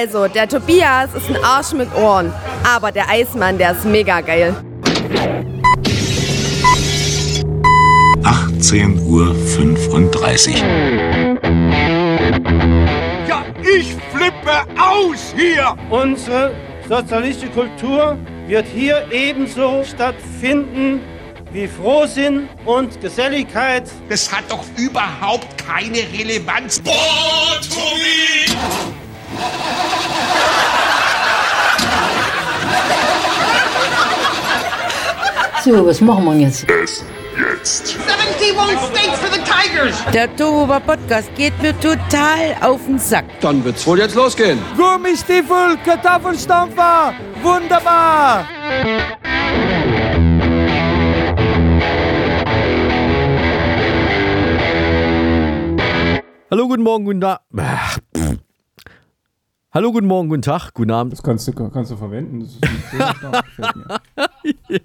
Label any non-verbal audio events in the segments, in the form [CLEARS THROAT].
Also, der Tobias ist ein Arsch mit Ohren, aber der Eismann, der ist mega geil. 18.35 Uhr. Ja, ich flippe aus hier! Unsere sozialistische Kultur wird hier ebenso stattfinden wie Frohsinn und Geselligkeit. Das hat doch überhaupt keine Relevanz. So, was machen wir jetzt? 71 States for the Tigers! Der Tohuwa Podcast geht mir total auf den Sack. Dann wird's wohl jetzt losgehen. Gummistiefel, Kartoffelstampfer, wunderbar! Hallo, guten Morgen, guten Tag. Hallo, guten Morgen, guten Tag, guten Abend. Das kannst du, kannst du verwenden. Das ist ein mir.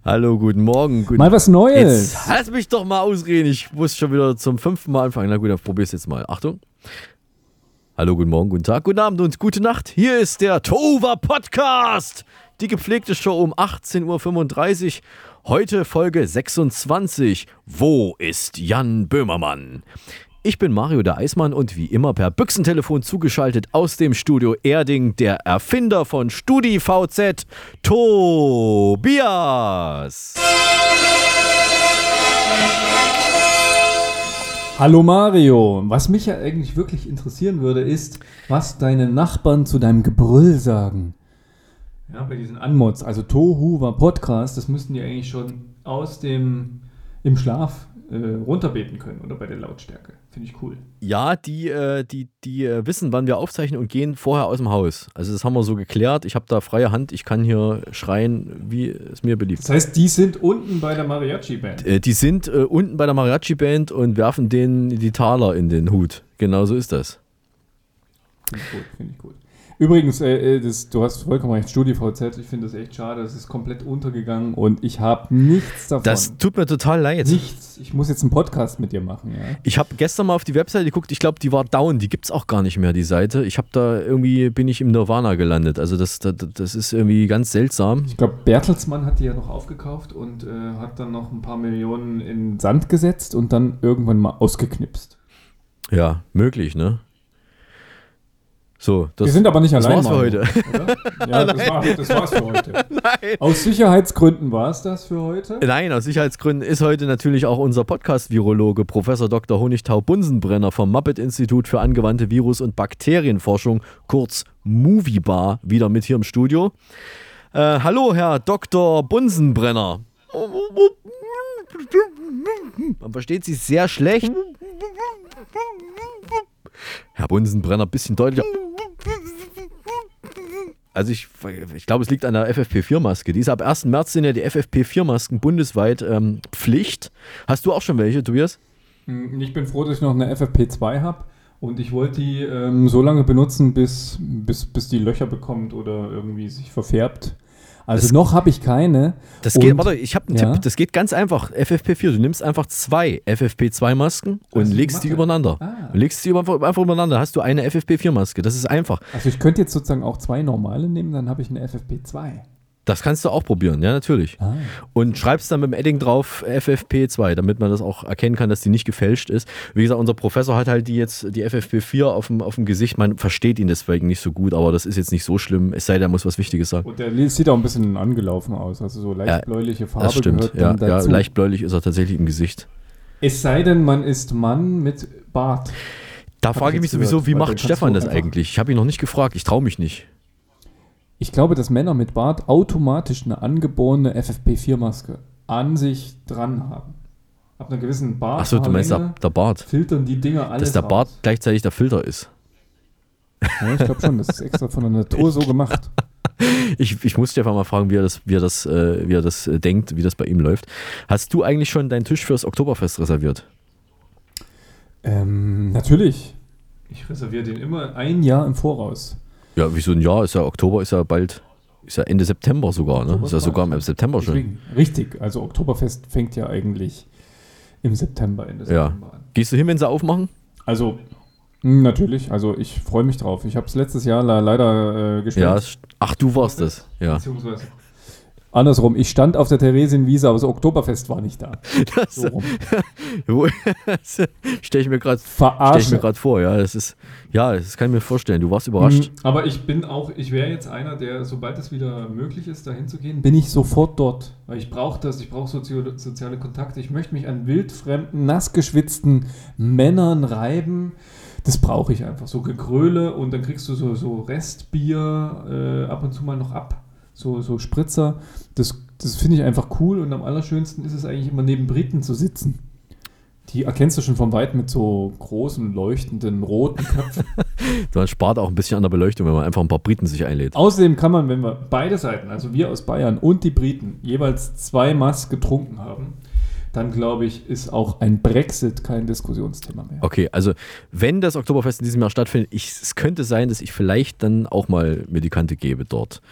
[LAUGHS] Hallo, guten Morgen. Guten Mal was Neues. Jetzt lass mich doch mal ausreden. Ich muss schon wieder zum fünften Mal anfangen. Na gut, dann probier's jetzt mal. Achtung. Hallo, guten Morgen, guten Tag, guten Abend und gute Nacht. Hier ist der Tova Podcast. Die gepflegte Show um 18.35 Uhr. Heute Folge 26. Wo ist Jan Böhmermann? Ich bin Mario der Eismann und wie immer per Büchsentelefon zugeschaltet aus dem Studio Erding der Erfinder von StudiVZ, Tobias. Hallo Mario. Was mich ja eigentlich wirklich interessieren würde, ist, was deine Nachbarn zu deinem Gebrüll sagen. Ja, bei diesen Anmods. Also Tohu war Podcast, das müssten die eigentlich schon aus dem im Schlaf runterbeten können oder bei der Lautstärke. Finde ich cool. Ja, die, äh, die, die äh, wissen, wann wir aufzeichnen und gehen vorher aus dem Haus. Also das haben wir so geklärt. Ich habe da freie Hand. Ich kann hier schreien, wie es mir beliebt. Das heißt, die sind unten bei der Mariachi-Band. Äh, die sind äh, unten bei der Mariachi-Band und werfen denen die Taler in den Hut. Genau so ist das. Finde ich gut, finde ich gut. Übrigens, äh, äh, das, du hast vollkommen recht, StudiVZ, ich finde das echt schade, das ist komplett untergegangen und ich habe nichts davon. Das tut mir total leid. nichts. Ich muss jetzt einen Podcast mit dir machen, ja. Ich habe gestern mal auf die Webseite geguckt. Ich glaube, die war down. Die gibt es auch gar nicht mehr, die Seite. Ich habe da irgendwie, bin ich im Nirvana gelandet. Also das, das, das ist irgendwie ganz seltsam. Ich glaube, Bertelsmann hat die ja noch aufgekauft und äh, hat dann noch ein paar Millionen in Sand gesetzt und dann irgendwann mal ausgeknipst. Ja, möglich, ne? So, das, Wir sind aber nicht das allein. war's für heute. Ja, [LAUGHS] das, war, das war's für heute. Aus Sicherheitsgründen war es das für heute. Nein, aus Sicherheitsgründen ist heute natürlich auch unser Podcast-Virologe Professor Dr. Honigtau Bunsenbrenner vom Muppet-Institut für angewandte Virus- und Bakterienforschung, kurz Moviebar, wieder mit hier im Studio. Äh, hallo, Herr Dr. Bunsenbrenner. Man versteht Sie sehr schlecht. Herr Bunsenbrenner, bisschen deutlicher. Also ich, ich glaube, es liegt an der FFP4-Maske. Die ist ab 1. März sind ja die FFP4-Masken bundesweit ähm, Pflicht. Hast du auch schon welche, Tobias? Hm, Ich bin froh, dass ich noch eine FFP2 habe und ich wollte die ähm, so lange benutzen, bis, bis, bis die Löcher bekommt oder irgendwie sich verfärbt. Also Das- noch habe ich keine. Das geht, warte, ich habe einen Ja? Tipp. Das geht ganz einfach. FFP4. Du nimmst einfach zwei FFP2-Masken und Also die legst die übereinander. Ah. Und legst die über- einfach übereinander. Hast du eine FFP4-Maske. Das ist einfach. Also ich könnte jetzt sozusagen auch zwei normale nehmen, dann habe ich eine FFP2. Das kannst du auch probieren, ja, natürlich. Ah. Und schreibst dann mit dem Edding drauf FFP2, damit man das auch erkennen kann, dass die nicht gefälscht ist. Wie gesagt, unser Professor hat halt die jetzt, die FFP4 auf dem, auf dem Gesicht. Man versteht ihn deswegen nicht so gut, aber das ist jetzt nicht so schlimm. Es sei denn, er muss was Wichtiges sagen. Und der sieht auch ein bisschen angelaufen aus. Also so leicht Ja, bläuliche Farbe Das stimmt, ja, ja. Leicht bläulich ist er tatsächlich im Gesicht. Es sei denn, man ist Mann mit Bart. Da frage ich ich mich sowieso, wie macht Stefan das eigentlich? Ich habe ihn noch nicht gefragt, ich traue mich nicht. Ich glaube, dass Männer mit Bart automatisch eine angeborene FFP4-Maske an sich dran haben. Ab einer gewissen Bart. Achso, du meinst der, der Bart. filtern die Dinger alles Dass der Bart raus. gleichzeitig der Filter ist. Ja, ich glaube schon, das ist extra von der Natur so gemacht. [LAUGHS] Ich, ich muss Stefan mal fragen, wie er das, wie er das, äh, wie er das äh, denkt, wie das bei ihm läuft. Hast du eigentlich schon deinen Tisch fürs Oktoberfest reserviert? Ähm, natürlich. Ich reserviere den immer ein Jahr im Voraus. Ja, wie so ein Jahr ist ja Oktober, ist ja bald, ist ja Ende September sogar, ne? Oktober Ist ja sogar im September schon. Richtig, also Oktoberfest fängt ja eigentlich im September, Ende Ja. September an. Gehst du hin, wenn sie aufmachen? Also Hm, Natürlich, also ich freue mich drauf. Ich habe es letztes Jahr le- leider äh, gespielt. Ja, ach, du warst es. Ja. Beziehungsweise andersrum, ich stand auf der Theresienwiese, aber das Oktoberfest war nicht da. Das So [LAUGHS] stelle ich mir gerade stell vor, ja. Das ist, ja, das kann ich mir vorstellen. Du warst überrascht. Mhm, Aber ich bin auch, ich wäre jetzt einer, der, sobald es wieder möglich ist, dahin zu gehen, bin ich sofort dort. Weil ich brauche das, ich brauche sozio soziale Kontakte. Ich möchte mich an wildfremden, nassgeschwitzten Männern reiben. Das brauche ich einfach. So Gegröle und dann kriegst du so, so Restbier äh, ab und zu mal noch ab. So, so Spritzer. Das, das finde ich einfach cool und am allerschönsten ist es eigentlich immer neben Briten zu sitzen. Die erkennst du schon von weit mit so großen, leuchtenden, roten Köpfen. [LAUGHS] Man spart auch ein bisschen an der Beleuchtung, wenn man einfach ein paar Briten sich einlädt. Außerdem kann man, wenn wir beide Seiten, also wir aus Bayern und die Briten, jeweils zwei Mass getrunken haben, dann glaube ich, ist auch ein Brexit kein Diskussionsthema mehr. Okay, also wenn das Oktoberfest in diesem Jahr stattfindet, ich, es könnte sein, dass ich vielleicht dann auch mal mir die Kante gebe dort.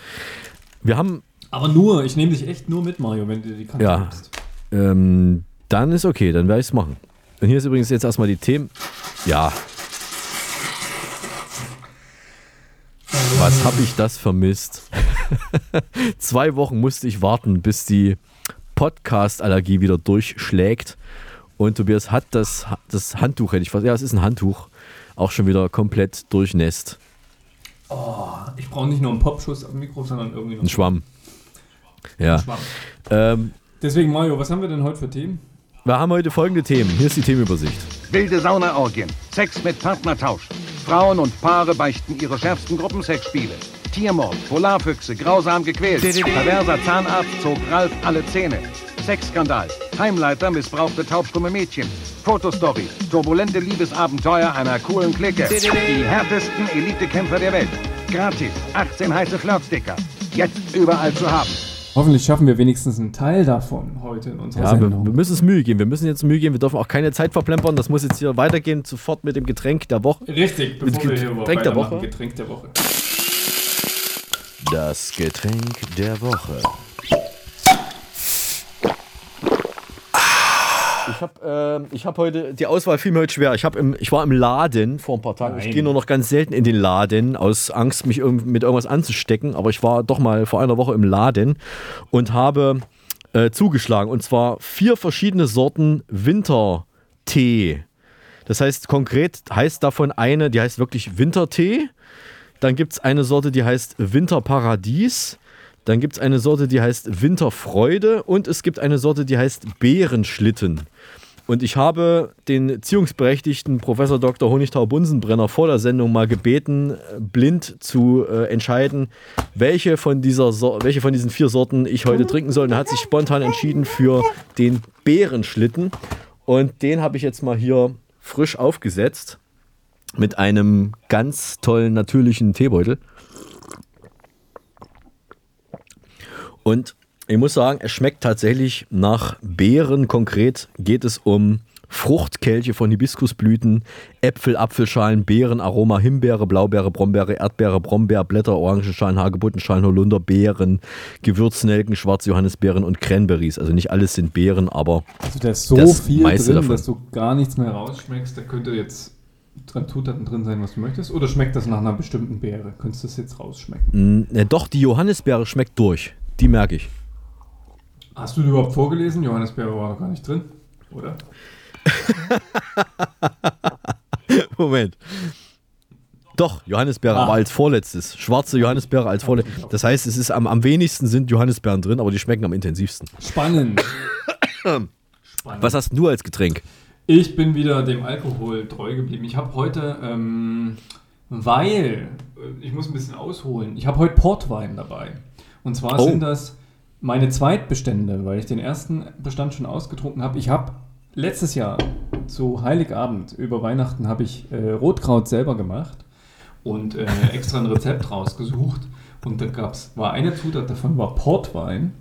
Wir haben, Aber nur, ich nehme dich echt nur mit, Mario, wenn du die Kante Ja. gibst. ähm, dann ist okay, dann werde ich es machen. Und hier ist übrigens jetzt erstmal die Themen. Ja. Was habe ich das vermisst? [LAUGHS] Zwei Wochen musste ich warten, bis die Podcast-Allergie wieder durchschlägt. Und Tobias hat das, das Handtuch, hätte ich fast, ja, es ist ein Handtuch, auch schon wieder komplett durchnässt. Ich brauche nicht nur einen Popschuss am Mikro, sondern irgendwie noch Ein Schwamm. Ja. Schwamm. Ähm, Deswegen, Mario, was haben wir denn heute für Themen? wir haben heute folgende Themen. Hier ist die Themenübersicht. Wilde Saunaorgien, Sex mit Partnertausch. Frauen und Paare beichten ihre schärfsten Gruppensexspiele. Tiermord, Polarfüchse, grausam gequält. Perverser Zahnarzt zog Ralf alle Zähne. Sexskandal, Heimleiter missbrauchte taubstumme Mädchen. Fotostory, turbulente Liebesabenteuer einer coolen Clique. Die härtesten Elitekämpfer der Welt. Gratis, 18 heiße Flirtsticker. Jetzt überall zu haben. Hoffentlich schaffen wir wenigstens einen Teil davon heute in unserer Ja, wir, Sendung. wir müssen es Mühe geben. Wir müssen jetzt Mühe geben. Wir dürfen auch keine Zeit verplempern. Das muss jetzt hier weitergehen. Sofort mit dem Getränk der Woche. Richtig, bevor wir hier Getränk der Woche. Getränk der Woche. Das Getränk der Woche. Ich habe äh, ich hab heute, die Auswahl fiel mir heute schwer. Ich, hab im, ich war im Laden vor ein paar Tagen. Ich Nein. gehe nur noch ganz selten in den Laden, aus Angst, mich irgend- mit irgendwas anzustecken. Aber ich war doch mal vor einer Woche im Laden und habe äh, zugeschlagen. Und zwar vier verschiedene Sorten Wintertee. Das heißt, konkret heißt davon eine, die heißt wirklich Wintertee. Dann gibt es eine Sorte, die heißt Winterparadies. Dann gibt es eine Sorte, die heißt Winterfreude. Und es gibt eine Sorte, die heißt Bärenschlitten. Und ich habe den Erziehungsberechtigten Professor Dr. Honigtau-Bunsenbrenner vor der Sendung mal gebeten, blind zu äh, entscheiden, welche von, dieser so welche von diesen vier Sorten ich heute trinken soll. Und er hat sich spontan entschieden für den Bärenschlitten. Und den habe ich jetzt mal hier frisch aufgesetzt mit einem ganz tollen natürlichen Teebeutel. Und ich muss sagen, es schmeckt tatsächlich nach Beeren. Konkret geht es um Fruchtkelche von Hibiskusblüten, Äpfel, Apfelschalen, Beeren, Aroma, Himbeere, Blaubeere, Brombeere, Erdbeere, Brombeer, Blätter, Orangenschalen, Hagebuttenschalen, Holunder, Beeren, Gewürznelken, Schwarzjohannisbeeren und Cranberries. Also nicht alles sind Beeren, aber Also da ist so Das viel meiste drin, davon. dass du gar nichts mehr rausschmeckst. Da könnte jetzt dran Zutaten drin sein, was du möchtest. Oder schmeckt das nach einer bestimmten Beere? Könntest du das jetzt rausschmecken? mh, doch, die Johannisbeere schmeckt durch. Die merke ich. Hast du die überhaupt vorgelesen? Johannisbeere war doch gar nicht drin, oder? [LAUGHS] Moment. Doch, Johannisbeere, Ah. aber als vorletztes. Schwarze Johannisbeere als vorletztes. Das heißt, es ist am, am wenigsten sind Johannisbeeren drin, aber die schmecken am intensivsten. Spannend. Spannend. Was hast du als Getränk? Ich bin wieder dem Alkohol treu geblieben. Ich habe heute, ähm, weil, äh, ich muss ein bisschen ausholen, ich habe heute Portwein dabei. Und zwar Oh. sind das meine Zweitbestände, weil ich den ersten Bestand schon ausgetrunken habe. Ich habe letztes Jahr zu Heiligabend über Weihnachten habe ich äh, Rotkraut selber gemacht und äh, [LAUGHS] extra ein Rezept rausgesucht. Und da gab's, war eine Zutat davon war Portwein.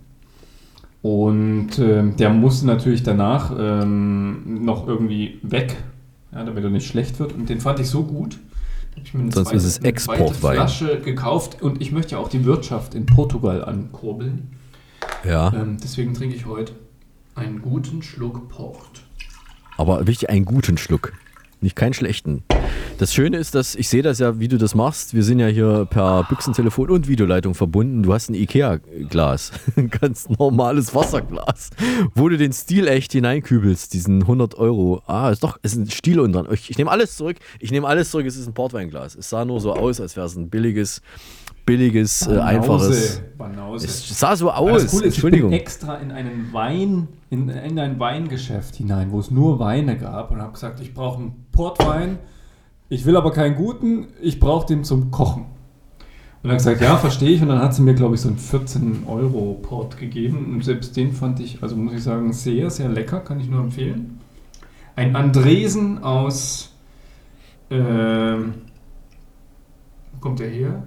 Und ähm, der musste natürlich danach ähm, noch irgendwie weg, ja, damit er nicht schlecht wird. Und den fand ich so gut. Sonst ist es eine zweite Exportwein. Flasche gekauft und ich möchte ja auch die Wirtschaft in Portugal ankurbeln. Ja, Ähm, deswegen trinke ich heute einen guten Schluck Port. aber wichtig, einen guten Schluck. Nicht keinen schlechten. Das Schöne ist, dass ich sehe das ja, wie du das machst. Wir sind ja hier per Büchsentelefon und Videoleitung verbunden. Du hast ein Ikea-Glas, [LAUGHS] ein ganz normales Wasserglas, wo du den Stil echt hineinkübelst, diesen 100 Euro. Ah, ist doch, ist ein Stiel unten dran. Ich, ich nehme alles zurück. Ich nehme alles zurück. Es ist ein Portweinglas. Es sah nur so aus, als wäre es ein billiges, billiges, äh, einfaches. Banause. Es sah so aus. das Coole ist, ich Entschuldigung. bin extra in einen Wein, in, in ein Weingeschäft hinein, wo es nur Weine gab und habe gesagt, ich brauche einen Portwein, ich will aber keinen guten, ich brauche den zum Kochen. Und dann gesagt, ja, verstehe ich. Und dann hat sie mir, glaube ich, so einen 14 Euro Port gegeben. Und selbst den fand ich, also muss ich sagen, sehr, sehr lecker, kann ich nur empfehlen. Ein Andresen aus, wo kommt der her?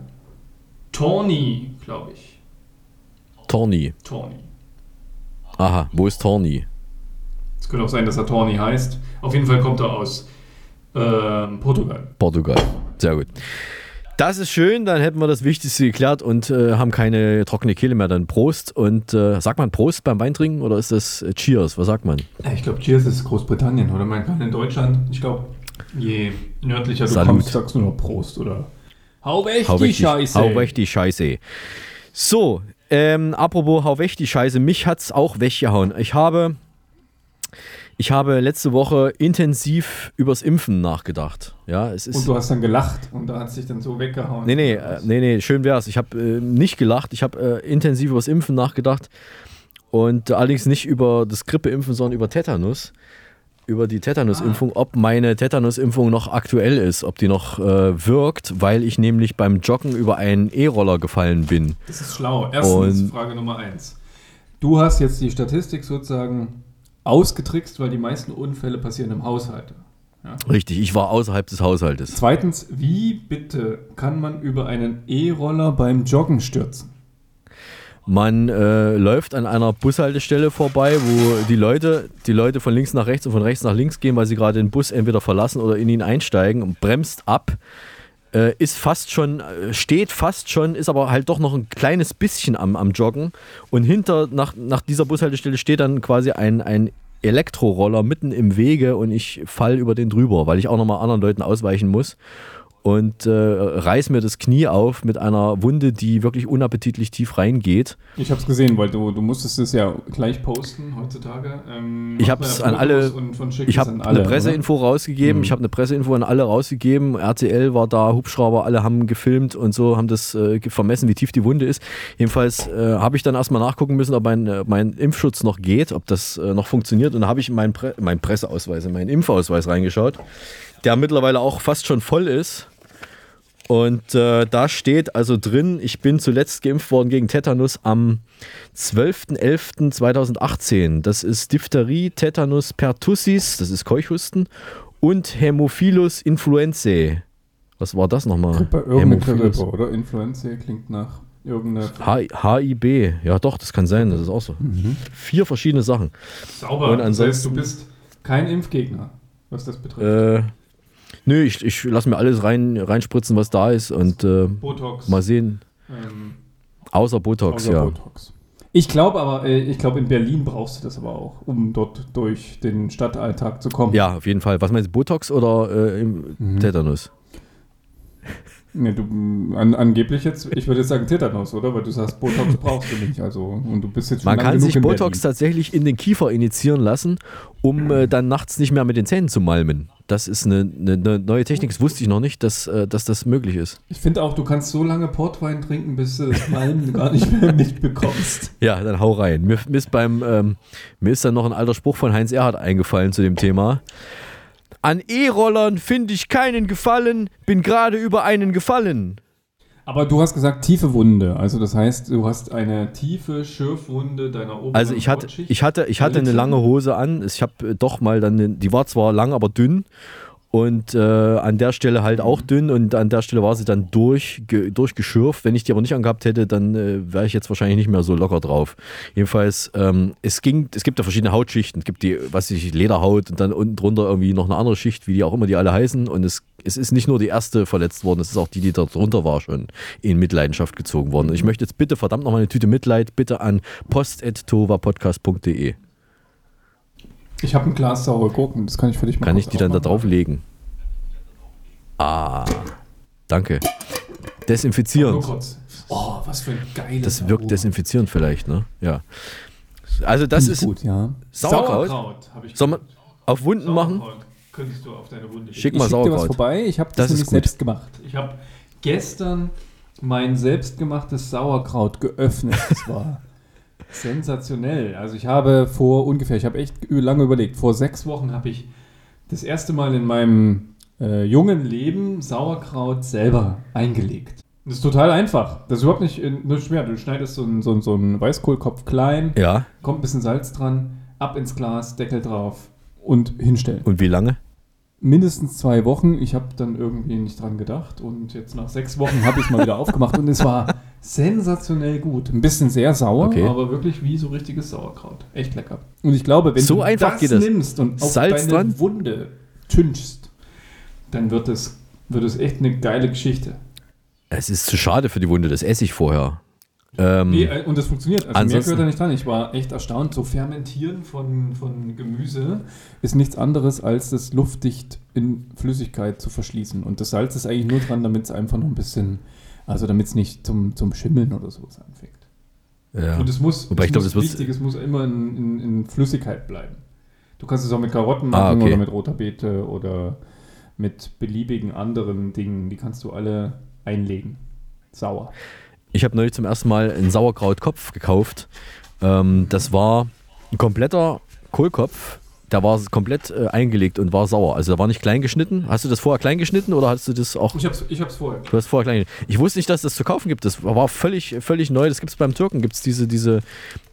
Tawny, glaube ich. Torni. Tawny. Aha, wo ist Torni? Es könnte auch sein, dass er Tawny heißt. Auf jeden Fall kommt er aus ähm, Portugal. Portugal. Sehr gut. Das ist schön, dann hätten wir das Wichtigste geklärt und äh, haben keine trockene Kehle mehr. Dann Prost und äh, sagt man Prost beim Weintrinken oder ist das äh, Cheers? Was sagt man? Ich glaube, Cheers ist Großbritannien, oder? Man kann in Deutschland, ich glaube, je nördlicher du Salut. kommst, sagst du nur Prost, oder? Hau weg Hau die weg die, Scheiße! hau weg die Scheiße. So, ähm, apropos hau weg die Scheiße, mich hat's auch weggehauen. Ich habe, ich habe letzte Woche intensiv übers Impfen nachgedacht. Ja, es ist. Und du hast dann gelacht und da hat es dich dann so weggehauen. Nee, nee, äh, nee, nee, schön wär's. Ich habe äh, nicht gelacht, ich habe äh, intensiv über das Impfen nachgedacht und allerdings nicht über das Grippeimpfen, sondern über Tetanus. Über die Tetanusimpfung, ob meine Tetanusimpfung noch aktuell ist, ob die noch äh, wirkt, weil ich nämlich beim Joggen über einen E-Roller gefallen bin. Das ist schlau. Erstens, Und- Frage Nummer eins. Du hast jetzt die Statistik sozusagen ausgetrickst, weil die meisten Unfälle passieren im Haushalt. Ja? Richtig, ich war außerhalb des Haushaltes. Zweitens, wie bitte kann man über einen E-Roller beim Joggen stürzen? Man äh, läuft an einer Bushaltestelle vorbei, wo die Leute, die Leute von links nach rechts und von rechts nach links gehen, weil sie gerade den Bus entweder verlassen oder in ihn einsteigen und bremst ab. Äh, ist fast schon, äh, steht fast schon, ist aber halt doch noch ein kleines bisschen am, am Joggen. Und hinter, nach, nach dieser Bushaltestelle steht dann quasi ein, ein Elektroroller mitten im Wege und ich fall über den drüber, weil ich auch nochmal anderen Leuten ausweichen muss. Und äh, reiß mir das Knie auf mit einer Wunde, die wirklich unappetitlich tief reingeht. Ich habe es gesehen, weil du, du musstest es ja gleich posten heutzutage. Ähm, Ich habe es an alle, ich habe eine alle, Presseinfo rausgegeben, Mhm. ich habe eine Presseinfo an alle rausgegeben, RTL war da, Hubschrauber, alle haben gefilmt und so, haben das äh, vermessen, wie tief die Wunde ist. Jedenfalls äh, habe ich dann erstmal nachgucken müssen, ob mein, äh, mein Impfschutz noch geht, ob das äh, noch funktioniert und da habe ich in meinen, Pre meinen Presseausweis, in meinen Impfausweis reingeschaut, der mittlerweile auch fast schon voll ist. Und äh, da steht also drin, ich bin zuletzt geimpft worden gegen Tetanus am 12.11.2018. Das ist Diphtherie, Tetanus pertussis, das ist Keuchhusten, und Hämophilus influenzae. Was war das nochmal? Grippe, irgendeine Hämophilus. Grippe, oder? Influenza klingt nach irgendeiner. HIB, ja doch, das kann sein, das ist auch so. Vier verschiedene Sachen. Sauber. Und das heißt, du ansonsten- bist kein Impfgegner, was das betrifft. Äh, nö, ich, ich lasse mir alles rein, reinspritzen, was da ist und äh, Botox. mal sehen. ähm, Außer Botox, außer ja. Botox. Ich glaube aber, äh, ich glaube, in Berlin brauchst du das aber auch, um dort durch den Stadtalltag zu kommen. Ja, auf jeden Fall. Was meinst du, Botox oder äh, im Mhm. Tetanus? Nee, du, an, angeblich jetzt, ich würde jetzt sagen Tetanus, oder? Weil du sagst, Botox [LAUGHS] brauchst du nicht. Also, und du bist jetzt schon Man kann sich Botox tatsächlich in den Kiefer initiieren lassen, um äh, dann nachts nicht mehr mit den Zähnen zu malmen. Das ist eine, eine, eine neue Technik, das wusste ich noch nicht, dass, äh, dass das möglich ist. Ich finde auch, du kannst so lange Portwein trinken, bis du das Malmen gar nicht mehr mitbekommst. [LAUGHS] Ja, dann hau rein. Mir, mir, ist beim, ähm, mir ist dann noch ein alter Spruch von Heinz Erhardt eingefallen zu dem Thema. An E-Rollern finde ich keinen Gefallen, bin gerade über einen gefallen. Aber du hast gesagt tiefe Wunde. Also das heißt, du hast eine tiefe Schürfwunde deiner oberen Also ich hatte, ich hatte, ich hatte eine lange Hose an. Ich habe äh, doch mal dann, die war zwar lang, aber dünn. Und äh, an der Stelle halt auch dünn und an der Stelle war sie dann durch, ge, durchgeschürft. Wenn ich die aber nicht angehabt hätte, dann äh, wäre ich jetzt wahrscheinlich nicht mehr so locker drauf. Jedenfalls, ähm, es ging, es gibt ja verschiedene Hautschichten. Es gibt die, was ich, Lederhaut und dann unten drunter irgendwie noch eine andere Schicht, wie die auch immer die alle heißen. Und es, es ist nicht nur die erste verletzt worden, es ist auch die, die da drunter war, schon in Mitleidenschaft gezogen worden. Und ich möchte jetzt bitte verdammt nochmal eine Tüte Mitleid bitte an post.tovapodcast.de. Ich habe ein Glas saure Gurken, das kann ich für dich mal Kann ich die dann da drauflegen? Ah, danke. Desinfizierend. Oh, was für ein geiles Das wirkt desinfizierend vielleicht, ne? Ja. Also das ist gut, ja. Sauerkraut. ich Soll man auf Wunden machen? Sauerkraut könntest du auf deine Wunde Schick mal ich schick dir was Sauerkraut. vorbei. Ich habe das, Das nämlich selbst gemacht. Ich habe gestern mein selbstgemachtes Sauerkraut geöffnet. Das war [LAUGHS] sensationell. Also ich habe vor ungefähr, ich habe echt lange überlegt, vor sechs Wochen habe ich das erste Mal in meinem äh, jungen Leben Sauerkraut selber eingelegt. Das ist total einfach. Das ist überhaupt nicht, äh, nicht schwer. Du schneidest so einen so, einen- so einen Weißkohlkopf klein, Ja. kommt ein bisschen Salz dran, ab ins Glas, Deckel drauf und hinstellen. Und wie lange? Mindestens zwei Wochen. Ich habe dann irgendwie nicht dran gedacht und jetzt nach sechs Wochen habe ich es mal wieder aufgemacht und es war sensationell gut. Ein bisschen sehr sauer, Okay. aber wirklich wie so richtiges Sauerkraut. Echt lecker. Und ich glaube, wenn So du einfach das das. nimmst und auf Salz deine dran? Wunde tünchst, dann wird es, wird es echt eine geile Geschichte. Es ist zu schade für die Wunde, das esse ich vorher. Ähm, Nee, äh, und das funktioniert. Also mehr ansonsten- gehört da nicht dran. Ich war echt erstaunt. So Fermentieren von, von Gemüse ist nichts anderes, als das luftdicht in Flüssigkeit zu verschließen. Und das Salz ist eigentlich nur dran, damit es einfach noch ein bisschen, also damit es nicht zum, zum Schimmeln oder sowas anfängt. ja. Und es muss, Wobei es muss wird- wichtig, es muss immer in, in, in Flüssigkeit bleiben. Du kannst es auch mit Karotten Ah, machen okay. oder mit roter Beete oder mit beliebigen anderen Dingen. Die kannst du alle einlegen. Sauer. Ich habe neulich zum ersten Mal einen Sauerkrautkopf gekauft. Ähm, das war ein kompletter Kohlkopf. Der war komplett äh, eingelegt und war sauer. Also der war nicht klein geschnitten. Hast du das vorher klein geschnitten oder hast du das auch? Ich hab's, ich hab's vorher. Du hast vorher klein. Ich wusste nicht, dass das zu kaufen gibt. Das war völlig, völlig neu. Das gibt es beim Türken. Gibt es diese, diese,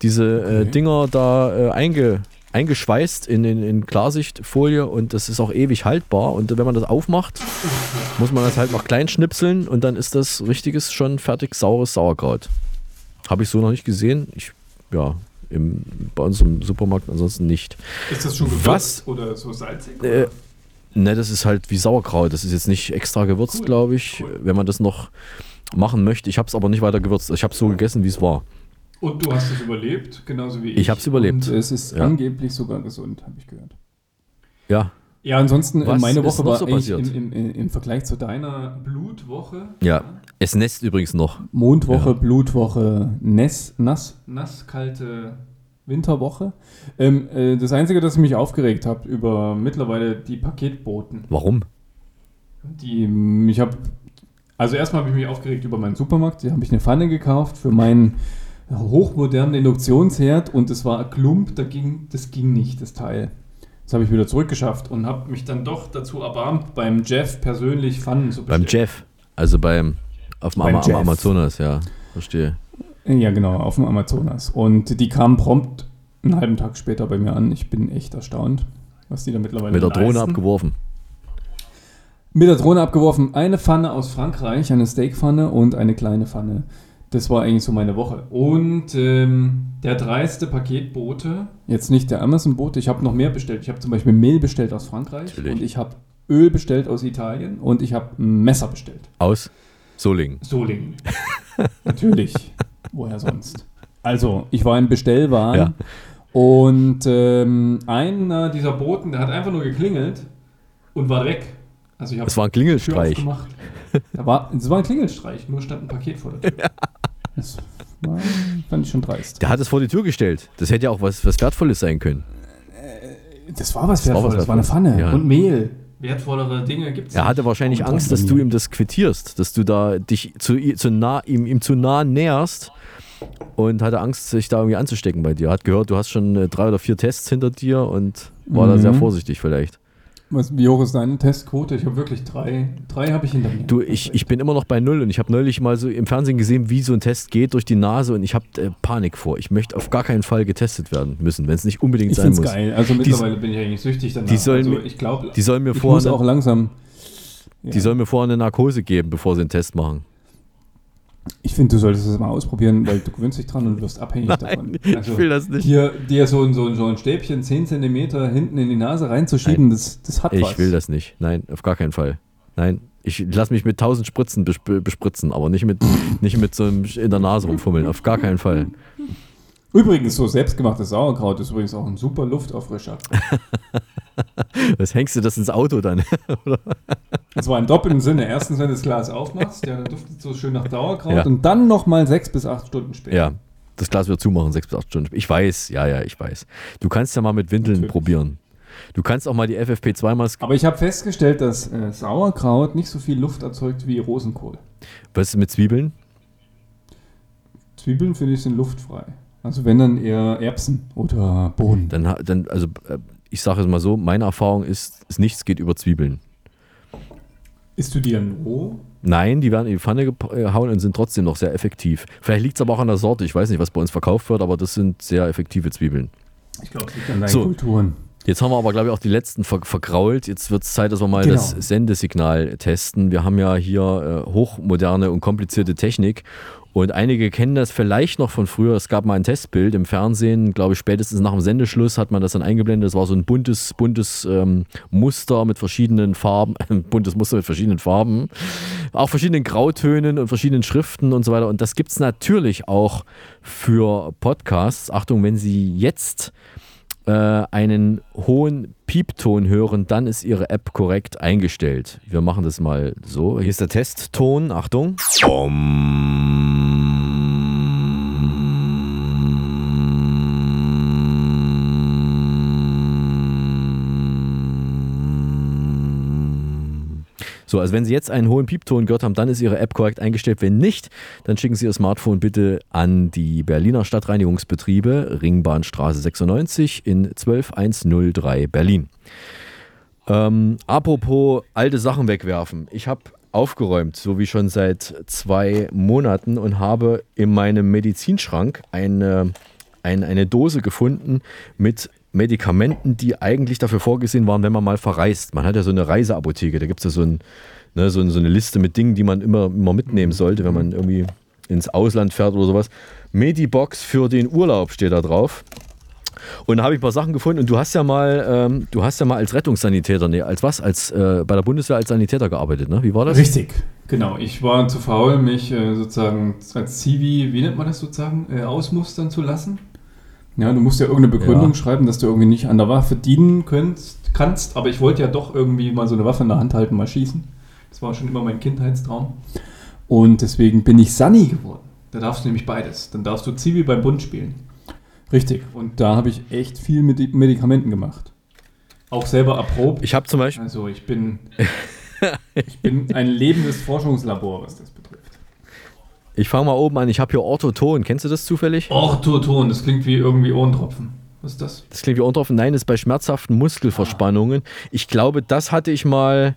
diese äh, Okay. Dinger da äh, einge, eingeschweißt in, in, in Klarsichtfolie und das ist auch ewig haltbar. Und wenn man das aufmacht, muss man das halt noch klein schnipseln und dann ist das richtiges, schon fertig saures Sauerkraut. Habe ich so noch nicht gesehen. Ich, ja, im, bei uns im Supermarkt ansonsten nicht. Ist das schon gewürzt Was? oder so salzig? Äh, Ne, das ist halt wie Sauerkraut. Das ist jetzt nicht extra gewürzt, Cool, glaube ich, cool. wenn man das noch machen möchte. Ich habe es aber nicht weiter gewürzt. Ich habe es so gegessen, wie es war. Und du hast es überlebt, genauso wie ich. Ich hab's überlebt. Und es ist Ja. angeblich sogar gesund, habe ich gehört. Ja, Ja, ansonsten, äh, Was meine Woche war so eigentlich im, im, im Vergleich zu deiner Blutwoche. ja. Es nässt übrigens noch. Mondwoche, Ja. Blutwoche, nass, nass, nass, kalte Winterwoche. Ähm, äh, das Einzige, das mich aufgeregt hat über mittlerweile die Paketboten. Warum? Die, ich habe, also erstmal habe ich mich aufgeregt über meinen Supermarkt. Da habe ich eine Pfanne gekauft für meinen hochmodernen Induktionsherd und es war ein Klump, da ging, das ging nicht, das Teil. Das habe ich wieder zurückgeschafft und habe mich dann doch dazu erbarmt, beim Jeff persönlich Pfannen zu Beim Jeff. Also beim auf dem Beim Ama Jeff. Ama Amazonas, ja. Verstehe. Ja, genau, auf dem Amazonas. Und die kamen prompt einen halben Tag später bei mir an. Ich bin echt erstaunt, was die da mittlerweile Mit der Drohne leisten. abgeworfen. Mit der Drohne abgeworfen. Eine Pfanne aus Frankreich, eine Steakpfanne und eine kleine Pfanne. Das war eigentlich so meine Woche. Und ähm, der dreiste Paketbote, jetzt nicht der Amazon-Bote, ich habe noch mehr bestellt. Ich habe zum Beispiel Mehl bestellt aus Frankreich Natürlich. und ich habe Öl bestellt aus Italien und ich habe ein Messer bestellt. Aus Solingen. Solingen. [LAUGHS] Natürlich. Woher sonst? Also, ich war im Bestellwagen Ja. und ähm, einer dieser Boten, der hat einfach nur geklingelt und war weg. Also ich habe Es war ein Klingelstreich. aufgemacht. Da war, es war ein Klingelstreich, nur stand ein Paket vor der Tür. [LAUGHS] Das war, fand ich schon dreist. Der hat es vor die Tür gestellt. Das hätte ja auch was, was Wertvolles sein können. Das war was war was Wertvolles, das war eine Wertvolles. Pfanne Ja. und Mehl. Wertvollere Dinge gibt es Er hatte wahrscheinlich Angst, dass du ihm das quittierst, dass du da dich zu, zu nah, ihm, ihm zu nah näherst und hatte Angst, sich da irgendwie anzustecken bei dir. Hat gehört, du hast schon äh, drei oder vier Tests hinter dir und war da Mhm. sehr vorsichtig vielleicht. Was, wie hoch ist deine Testquote? Ich habe wirklich drei. Drei habe ich hinter mir. Du, ich, ich bin immer noch bei Null und ich habe neulich mal so im Fernsehen gesehen, wie so ein Test geht durch die Nase und ich habe äh, Panik vor. Ich möchte auf gar keinen Fall getestet werden müssen, wenn es nicht unbedingt Ich sein muss. geil. Also mittlerweile bin ich eigentlich süchtig danach. die sollen also ich glaube, Die sollen mir ich vorher auch langsam. Die Ja. sollen mir vorher eine Narkose geben, bevor sie einen Test machen. Ich finde, du solltest es mal ausprobieren, weil du gewöhnst dich dran und wirst abhängig davon. Also ich will das nicht. Dir, dir so, ein- so, ein- so ein Stäbchen 10 cm hinten in die Nase reinzuschieben, das, das hat was. Ich will das nicht. Nein, auf gar keinen Fall. Nein, ich lasse mich mit tausend Spritzen besp bespritzen, aber nicht mit, nicht mit so einem in der Nase rumfummeln. Auf gar keinen Fall. Übrigens, so selbstgemachtes Sauerkraut ist übrigens auch ein super Luftauffrischer. [LAUGHS] Was hängst du das ins Auto dann? [LAUGHS] Oder? Und zwar im doppelten Sinne. Erstens, wenn du das Glas aufmachst, ja, dann duftet es so schön nach Sauerkraut. Ja. Und dann nochmal sechs bis acht Stunden später. ja, das Glas wird zumachen, sechs bis acht Stunden. Ich weiß, ja, ja, ich weiß. Du kannst ja mal mit Windeln Natürlich. probieren. Du kannst auch mal die FFP2 Maske. Aber ich habe festgestellt, dass äh, Sauerkraut nicht so viel Luft erzeugt wie Rosenkohl. Was ist mit Zwiebeln? Zwiebeln, finde ich, sind luftfrei. Also wenn dann eher Erbsen oder Bohnen. Dann, dann also äh, ich sage es mal so, meine Erfahrung ist, ist nichts geht über Zwiebeln. Isst du die dann roh? Nein, die werden in die Pfanne äh, gehauen und sind trotzdem noch sehr effektiv. Vielleicht liegt es aber auch an der Sorte. Ich weiß nicht, was bei uns verkauft wird, aber das sind sehr effektive Zwiebeln. Ich glaube, es liegt an deinen So. Kulturen. Jetzt haben wir aber, glaube ich, auch die letzten ver vergrault. Jetzt wird es Zeit, dass wir mal Genau. das Sendesignal testen. Wir haben ja hier äh, hochmoderne und komplizierte Technik. Und einige kennen das vielleicht noch von früher. Es gab mal ein Testbild im Fernsehen, glaube ich, spätestens nach dem Sendeschluss hat man das dann eingeblendet. Das war so ein buntes, buntes ähm, Muster mit verschiedenen Farben, [LAUGHS] buntes Muster mit verschiedenen Farben, auch verschiedenen Grautönen und verschiedenen Schriften und so weiter. Und das gibt es natürlich auch für Podcasts. Achtung, wenn Sie jetzt äh, einen hohen Piepton hören, dann ist Ihre App korrekt eingestellt. Wir machen das mal so. Hier ist der Testton. Achtung. So, also wenn Sie jetzt einen hohen Piepton gehört haben, dann ist Ihre App korrekt eingestellt. Wenn nicht, dann schicken Sie Ihr Smartphone bitte an die Berliner Stadtreinigungsbetriebe, Ringbahnstraße 96 in 12103 Berlin. Ähm, apropos alte Sachen wegwerfen. Ich habe aufgeräumt, so wie schon seit zwei Monaten und habe in meinem Medizinschrank eine, ein, eine Dose gefunden mit Medikamenten, die eigentlich dafür vorgesehen waren, wenn man mal verreist. Man hat ja so eine Reiseapotheke, da gibt es ja so, ein, ne, so, so eine Liste mit Dingen, die man immer, immer mitnehmen sollte, wenn man irgendwie ins Ausland fährt oder sowas. Medibox für den Urlaub steht da drauf. Und da habe ich ein paar Sachen gefunden. Und du hast ja mal, ähm, du hast ja mal als Rettungssanitäter, nee, als was? Als äh, bei der Bundeswehr als Sanitäter gearbeitet, ne? Wie war das? Richtig, genau. Ich war zu faul, mich äh, sozusagen als Zivi, wie nennt man das sozusagen, äh, ausmustern zu lassen. Ja, du musst ja irgendeine Begründung Ja. schreiben, dass du irgendwie nicht an der Waffe dienen könntest, kannst, aber ich wollte ja doch irgendwie mal so eine Waffe in der Hand halten, mal schießen. Das war schon immer mein Kindheitstraum. Und deswegen bin ich Sani geworden. Da darfst du nämlich beides. Dann darfst du Zivi beim Bund spielen. Richtig. Und da habe ich echt viel mit Medikamenten gemacht. Auch selber erprobt. Ich habe zum Beispiel, Also ich bin, [LAUGHS] ich bin ein lebendes Forschungslabor, was das betrifft. Ich fange mal oben an, ich habe hier Orthoton. Kennst du das zufällig? Orthoton, das klingt wie irgendwie Ohrentropfen. Was ist das? Das klingt wie Unterhoffen. Nein, das ist bei schmerzhaften Muskelverspannungen. Ich glaube, das hatte ich mal,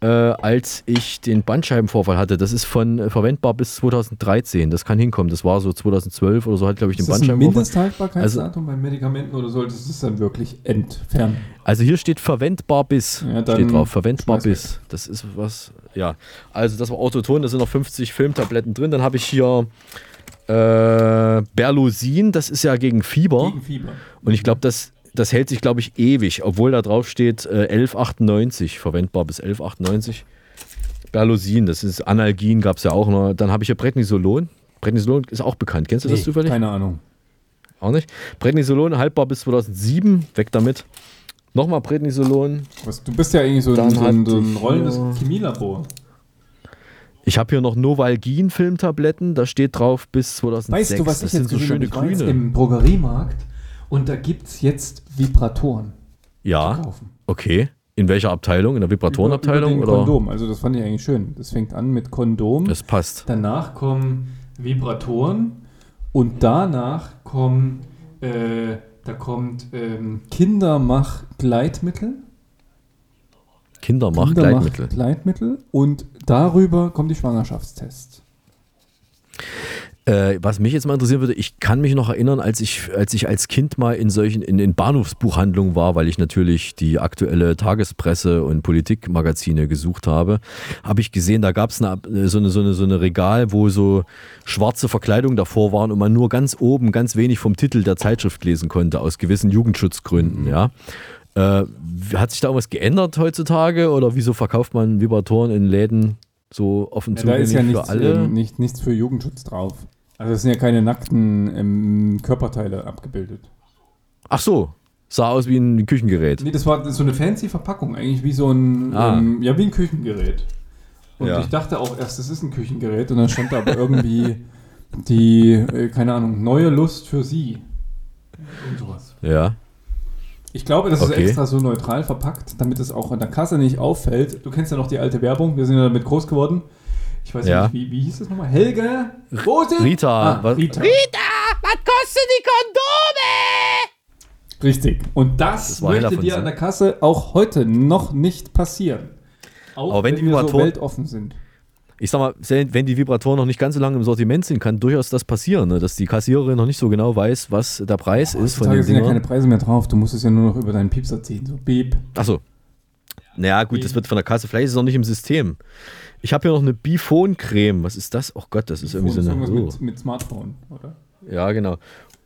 äh, als ich den Bandscheibenvorfall hatte. Das ist von äh, verwendbar bis 2013. Das kann hinkommen. Das war so 2012 oder so, hat glaube ich den Ist das ein Bandscheibenvorfall. Mindesthaltbarkeitsdatum bei Medikamenten oder solltest du es dann wirklich entfernen? Also hier steht verwendbar bis. Ja, steht drauf, verwendbar weg. bis. Das ist was, ja. Also das war Orthoton, da sind noch 50 Filmtabletten drin. Dann habe ich hier äh, Berlusin, das ist ja gegen Fieber. Gegen Fieber. Und ich glaube, das, das hält sich, glaube ich, ewig, obwohl da drauf steht äh, 1198, verwendbar bis 1198. Berlusin, das ist Analgin, gab es ja auch noch. Dann habe ich hier Prednisolon. Prednisolon ist auch bekannt. Kennst du das Nee, zufällig? Keine Ahnung. Auch nicht. Prednisolon haltbar bis 2007. Weg damit. Nochmal Prednisolon. Was, du bist ja eigentlich so ein, so ein, so ein rollendes Chemielabor. Ich habe hier noch Novalgin-Filmtabletten. Da steht drauf bis 2006. Weißt du, was das ich sind jetzt so gesehen habe? schöne grüne. im Drogeriemarkt und da gibt es jetzt Vibratoren zu Ja, kaufen. okay. In welcher Abteilung? In der Vibratorenabteilung? Über, über oder? Kondom. Also das fand ich eigentlich schön. Das fängt an mit Kondom. Das passt. Danach kommen Vibratoren und danach kommen, äh, da kommt ähm, Kindermach-Gleitmittel. Kindermach Gleitmittel. Gleitmittel und darüber kommen die Schwangerschaftstests. Äh, was mich jetzt mal interessieren würde, ich kann mich noch erinnern, als ich, als ich als Kind mal in solchen, in, in Bahnhofsbuchhandlungen war, weil ich natürlich die aktuelle Tagespresse und Politikmagazine gesucht habe, habe ich gesehen, da gab es eine, so, eine, so, eine, so eine Regal, wo so schwarze Verkleidung davor waren und man nur ganz oben ganz wenig vom Titel der Zeitschrift lesen konnte, aus gewissen Jugendschutzgründen, ja. Äh, hat sich da irgendwas geändert heutzutage oder wieso verkauft man Vibratoren in Läden so offen Ja, zugänglich ja für nichts, alle? ähm, nicht, nichts für Jugendschutz drauf. Also es sind ja keine nackten ähm, Körperteile abgebildet. Ach so, sah aus wie ein Küchengerät. Nee, das war so eine fancy Verpackung, eigentlich wie so ein, Ah. ähm, ja, wie ein Küchengerät. Und Ja. ich dachte auch erst, das ist ein Küchengerät und dann stand da aber irgendwie die, äh, keine Ahnung, neue Lust für sie. Und sowas. Ja. Ich glaube, das ist Okay. extra so neutral verpackt, damit es auch an der Kasse nicht auffällt. Du kennst ja noch die alte Werbung, wir sind ja damit groß geworden. Ich weiß Ja. nicht, wie, wie hieß das nochmal? Helge? Sind? Rita, Ah, was- Rita. Was kostet die Kondome? Richtig. Und das, Das möchte dir an der Kasse auch heute noch nicht passieren. Auch Aber wenn die wir so Vibratoren- weltoffen sind. Ich sag mal, wenn die Vibratoren noch nicht ganz so lange im Sortiment sind, kann durchaus das passieren, ne? dass die Kassiererin noch nicht so genau weiß, was der Preis ist von den sind ja keine. Preise mehr drauf. Du musst es ja nur noch über deinen Piepser ziehen. So, beep. Achso. Naja, gut, das wird von der Kasse. Vielleicht ist es noch nicht im System. Ich habe hier noch eine Bifon-Creme. Was ist das? Oh Gott, das ist irgendwie so eine. Irgendwas Oh. mit, mit Smartphone, oder? Ja, genau.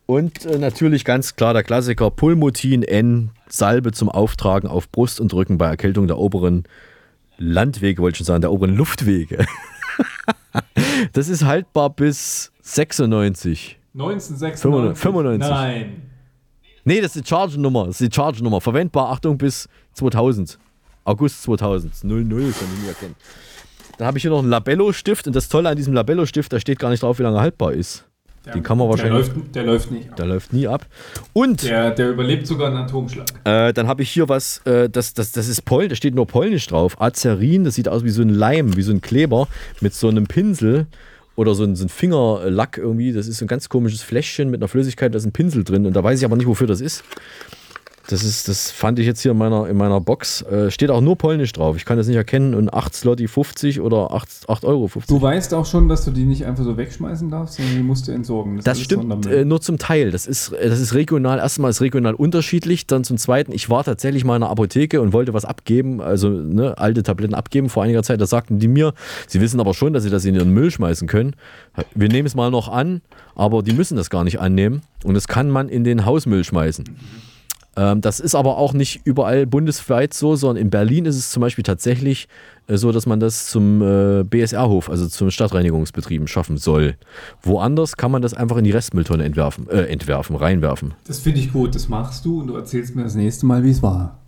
Und äh, natürlich ganz klar der Klassiker Pulmotin N, Salbe zum Auftragen auf Brust und Rücken bei Erkältung der oberen Landwege, wollte ich schon sagen, der oberen Luftwege. [LAUGHS] das ist haltbar bis 96. 1996. 95. Nein. Nee, das ist die Charge-Nummer. Das ist die Charge-Nummer. Verwendbar, Achtung, bis 2000. August 2000. 00 kann ich nie erkennen. Dann habe ich hier noch einen Labello-Stift und das Tolle an diesem Labello-Stift, da steht gar nicht drauf, wie lange er haltbar ist. Den kann man wahrscheinlich. Der läuft, der läuft nicht. ab. Der läuft nie ab. Und Der, der überlebt sogar einen Atomschlag. äh, dann habe ich hier was, äh, das, das, das ist Polnisch, da steht nur Polnisch drauf. Azerin, das sieht aus wie so ein Leim, wie so ein Kleber mit so einem Pinsel oder so ein, so ein Fingerlack irgendwie. Das ist so ein ganz komisches Fläschchen mit einer Flüssigkeit, da ist ein Pinsel drin und da weiß ich aber nicht, wofür das ist. Das, ist, das fand ich jetzt hier in meiner, in meiner Box. Äh, steht auch nur Polnisch drauf. Ich kann das nicht erkennen. Und 8 Slotty 50 oder 8, 8 Euro 50. Du weißt auch schon, dass du die nicht einfach so wegschmeißen darfst, sondern die musst du entsorgen. Das ist stimmt äh, nur zum Teil. Das ist, äh, das ist regional, erstmal ist regional unterschiedlich. Dann zum Zweiten, ich war tatsächlich mal in einer Apotheke und wollte was abgeben, also ne, alte Tabletten abgeben vor einiger Zeit. Da sagten die mir, sie wissen aber schon, dass sie das in ihren Müll schmeißen können. Wir nehmen es mal noch an, aber die müssen das gar nicht annehmen. Und das kann man in den Hausmüll schmeißen. Ähm, das ist aber auch nicht überall bundesweit so, sondern in Berlin ist es zum Beispiel tatsächlich äh, so, dass man das zum äh, BSR-Hof, also zum Stadtreinigungsbetrieben, schaffen soll. Woanders kann man das einfach in die Restmülltonne entwerfen, äh, entwerfen, reinwerfen. Das finde ich gut, das machst du und du erzählst mir das nächste Mal, wie es war.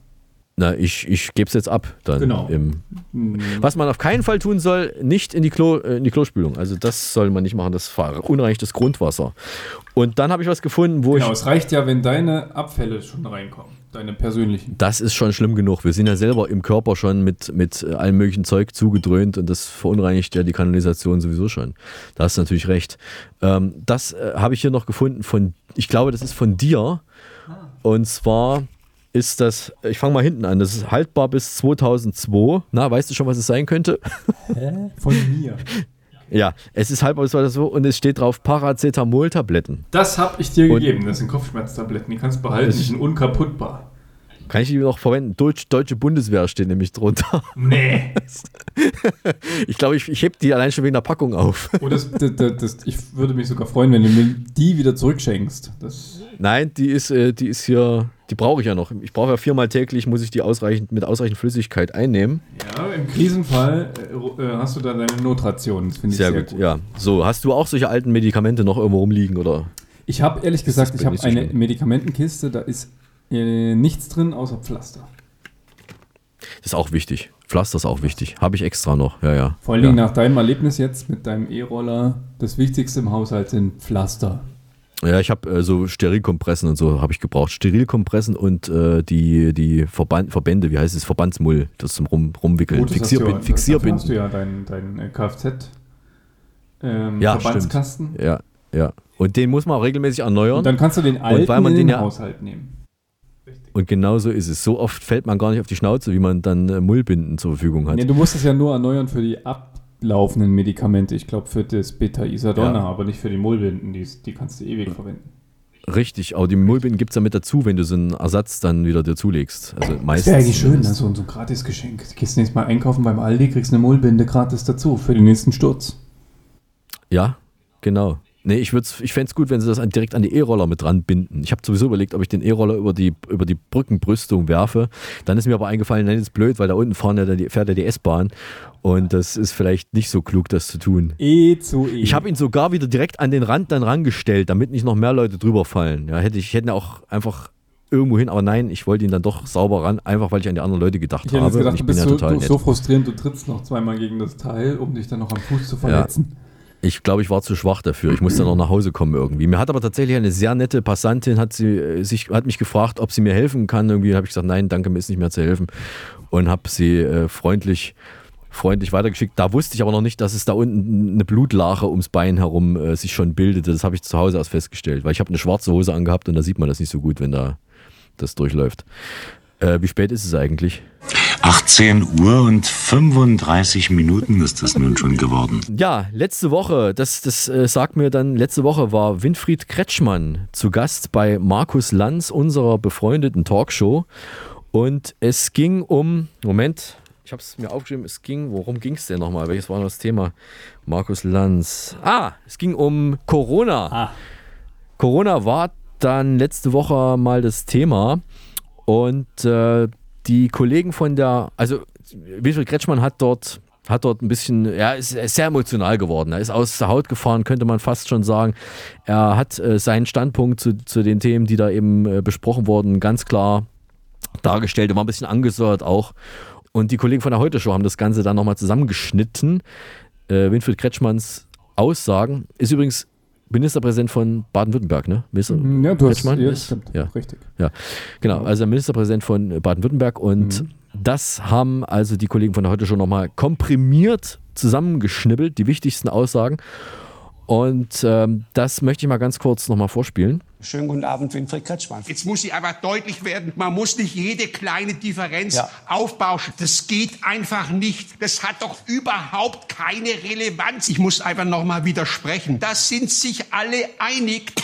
Na, ich, ich gebe es jetzt ab dann. Genau. Im, was man auf keinen Fall tun soll, nicht in die, Klo, äh, in die Klospülung. Also das soll man nicht machen, das verunreinigt das Grundwasser. Und dann habe ich was gefunden, wo Genau, ich... es reicht ja, wenn deine Abfälle schon reinkommen. Deine persönlichen. Das ist schon schlimm genug. Wir sind ja selber im Körper schon mit, mit äh, allem möglichen Zeug zugedröhnt und das verunreinigt ja die Kanalisation sowieso schon. Da hast du natürlich recht. Ähm, das äh, habe ich hier noch gefunden von, ich glaube, das ist von dir. Und zwar ist das, ich fange mal hinten an, das ist haltbar bis 2002. Na, weißt du schon, was es sein könnte? Von mir. [LAUGHS] ja, es ist haltbar bis 2002 und es steht drauf Paracetamol-Tabletten. Das habe ich dir Und- gegeben. Das sind Kopfschmerztabletten. Die kannst du behalten. Die sind unkaputtbar. Kann ich die noch verwenden? Deutsch, Deutsche Bundeswehr steht nämlich drunter. Nee. [LAUGHS] Ich glaube, ich, ich heb die allein schon wegen der Packung auf. Oh, das, das, das, ich würde mich sogar freuen, wenn du mir die wieder zurückschenkst. Nein, die ist, äh, die ist hier, die brauche ich ja noch. Ich brauche ja viermal täglich, muss ich die ausreichend, mit ausreichend Flüssigkeit einnehmen. ja, im Krisenfall äh, äh, hast du da deine Notration. Das finde ich Sehr, sehr, gut, gut. ja. So, hast du auch solche alten Medikamente noch irgendwo rumliegen oder? Ich habe ehrlich gesagt, ich habe so eine schlimm. Medikamentenkiste, da ist äh, nichts drin außer Pflaster. Das ist auch wichtig. Pflaster ist auch wichtig. Habe ich extra noch, ja, ja. Vor allen ja. Dingen nach deinem Erlebnis jetzt mit deinem E-Roller, das Wichtigste im Haushalt sind Pflaster. Ja, ich habe äh, so Sterilkompressen und so habe ich gebraucht. Sterilkompressen und äh, die, die Verband, Verbände, wie heißt es, Verbandsmull, das zum Rum, Rumwickeln. Gut, Fixierbinden. du ja, dafür hast du Fixierbinden. ja deinen dein äh, Kfz ähm, Ja, Verbandskasten. Ja, ja. Und den muss man auch regelmäßig erneuern. Und dann kannst du den alten in den den ja- Haushalt nehmen. Und genau so ist es. So oft fällt man gar nicht auf die Schnauze, wie man dann äh, Mullbinden zur Verfügung hat. Nee, du musst es ja nur erneuern für die ablaufenden Medikamente. Ich glaube für das Beta-Isadonna, Ja. aber nicht für die Mullbinden. Die, die kannst du ewig verwenden. Richtig, aber die Mullbinden gibt es ja mit dazu, wenn du so einen Ersatz dann wieder dir zulegst. Also Das meistens. wäre eigentlich schön, ne? so, so ein Gratisgeschenk. Du gehst nächstes Mal einkaufen beim Aldi, kriegst eine Mullbinde gratis dazu für den nächsten Sturz. Ja, genau. Nee, ich, ich fände es gut, wenn sie das an, direkt an die E-Roller mit dran binden. Ich habe sowieso überlegt, ob ich den E-Roller über die, über die Brückenbrüstung werfe. Dann ist mir aber eingefallen, nein, das ist blöd, weil da unten fahren ja die, fährt ja die S-Bahn. Und das ist vielleicht nicht so klug, das zu tun. E zu E. Ich habe ihn sogar wieder direkt an den Rand dann rangestellt, damit nicht noch mehr Leute drüber fallen. Ja, hätte ich hätte ihn auch einfach irgendwo hin, aber nein, ich wollte ihn dann doch sauber ran, einfach weil ich an die anderen Leute gedacht Ich habe. gedacht, ich bin bist ja so, total du, so frustrierend, du trittst noch zweimal gegen das Teil, um dich dann noch am Fuß zu verletzen. Ich glaube, ich war zu schwach dafür. Ich musste noch nach Hause kommen irgendwie. Mir hat aber tatsächlich eine sehr nette Passantin, hat, sie, äh, sich, hat mich gefragt, ob sie mir helfen kann. Irgendwie habe ich gesagt, nein, danke, mir ist nicht mehr zu helfen. Und habe sie äh, freundlich, freundlich weitergeschickt. Da wusste ich aber noch nicht, dass es da unten eine Blutlache ums Bein herum äh, sich schon bildete. Das habe ich zu Hause erst festgestellt, weil ich habe eine schwarze Hose angehabt und da sieht man das nicht so gut, wenn da das durchläuft. Äh, wie spät ist es eigentlich? 18 Uhr und 35 Minuten ist es nun schon geworden. Ja, letzte Woche, das, das äh, sagt mir dann, letzte Woche war Winfried Kretschmann zu Gast bei Markus Lanz, unserer befreundeten Talkshow. Und es ging um, Moment, ich habe es mir aufgeschrieben, es ging, worum ging es denn nochmal? Welches war noch das Thema? Markus Lanz. Ah, es ging um Corona. Ah. Corona war dann letzte Woche mal das Thema. Und äh, die Kollegen von der, also Wilfried Kretschmann hat dort, hat dort ein bisschen, ja, ist, ist sehr emotional geworden. Er ist aus der Haut gefahren, könnte man fast schon sagen. Er hat äh, seinen Standpunkt zu, zu den Themen, die da eben äh, besprochen wurden, ganz klar dargestellt. Er war ein bisschen angesäuert auch. Und die Kollegen von der Heute Show haben das Ganze dann nochmal zusammengeschnitten. Äh, Winfried Kretschmanns Aussagen ist übrigens Ministerpräsident von Baden-Württemberg, ne? Minister Ja, du hast, ja, ist- ja. richtig. Ja, genau. Also der Ministerpräsident von Baden-Württemberg und Mhm. das haben also die Kollegen von Heute schon nochmal komprimiert zusammengeschnibbelt, die wichtigsten Aussagen. Und ähm, das möchte ich mal ganz kurz nochmal vorspielen. Schönen guten Abend, Winfried Kretschmann. Jetzt muss sie aber deutlich werden, man muss nicht jede kleine Differenz Ja. aufbauschen. Das geht einfach nicht. Das hat doch überhaupt keine Relevanz. Ich muss einfach nochmal widersprechen. Da sind sich alle einig. [COUGHS]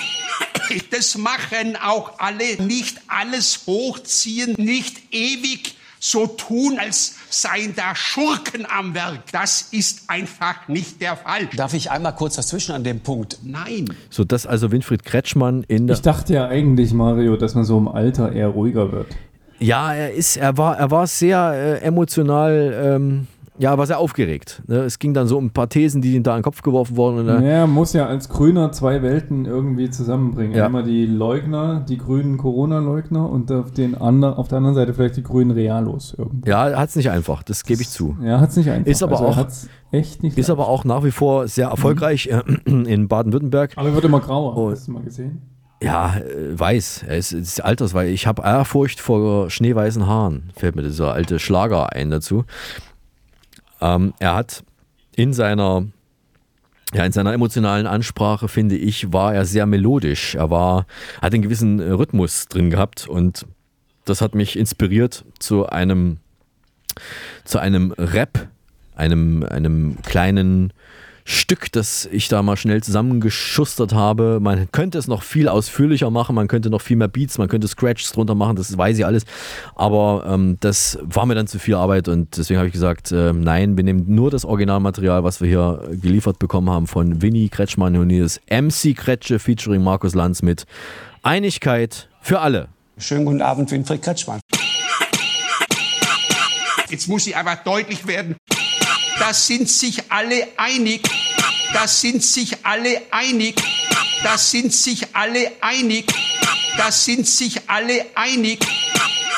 Das machen auch alle. Nicht alles hochziehen, nicht ewig so tun, als seien da Schurken am Werk. Das ist einfach nicht der Fall. Darf ich einmal kurz dazwischen an dem Punkt? Nein. So, das also Winfried Kretschmann in der. Ich dachte ja eigentlich, Mario, dass man so im Alter eher ruhiger wird. Ja, er ist, er war, er war sehr äh, emotional, ähm, ja, war sehr aufgeregt. Ne? Es ging dann so um ein paar Thesen, die ihm da in den Kopf geworfen wurden. Und, äh, Er muss ja als Grüner zwei Welten irgendwie zusammenbringen. Ja. Einmal die Leugner, die grünen Corona-Leugner und auf, den ander, auf der anderen Seite vielleicht die grünen Realos. Irgendwie. Ja, hat es nicht einfach, das gebe ich zu. Ja, hat es nicht einfach. Ist aber Also auch- echt nicht Ist aber auch nach wie vor sehr erfolgreich äh, [CLEARS THROAT] in Baden-Württemberg. Aber er wird immer grauer. Oh. Hast du mal gesehen? Ja, äh, weiß. Ist, ist altersweise. Ich habe Ehrfurcht vor schneeweißen Haaren. Fällt mir dieser alte Schlager ein dazu. Ähm, er hat in seiner, ja, in seiner emotionalen Ansprache, finde ich, war er sehr melodisch. Er war, hat einen gewissen äh, Rhythmus drin gehabt und das hat mich inspiriert zu einem, zu einem Rap, einem, einem kleinen Stück, das ich da mal schnell zusammengeschustert habe. Man könnte es noch viel ausführlicher machen, man könnte noch viel mehr Beats, man könnte Scratches drunter machen, das weiß ich alles. Aber ähm, das war mir dann zu viel Arbeit und deswegen habe ich gesagt, ähm, nein, wir nehmen nur das Originalmaterial, was wir hier geliefert bekommen haben von Winnie Kretschmann und ist MC Kretsche featuring Markus Lanz mit Einigkeit für alle. Schönen guten Abend, Winfried Kretschmann. Jetzt muss sie aber deutlich werden. Da sind sich alle einig. Da sind sich alle einig. Da sind sich alle einig. Da sind sich alle einig.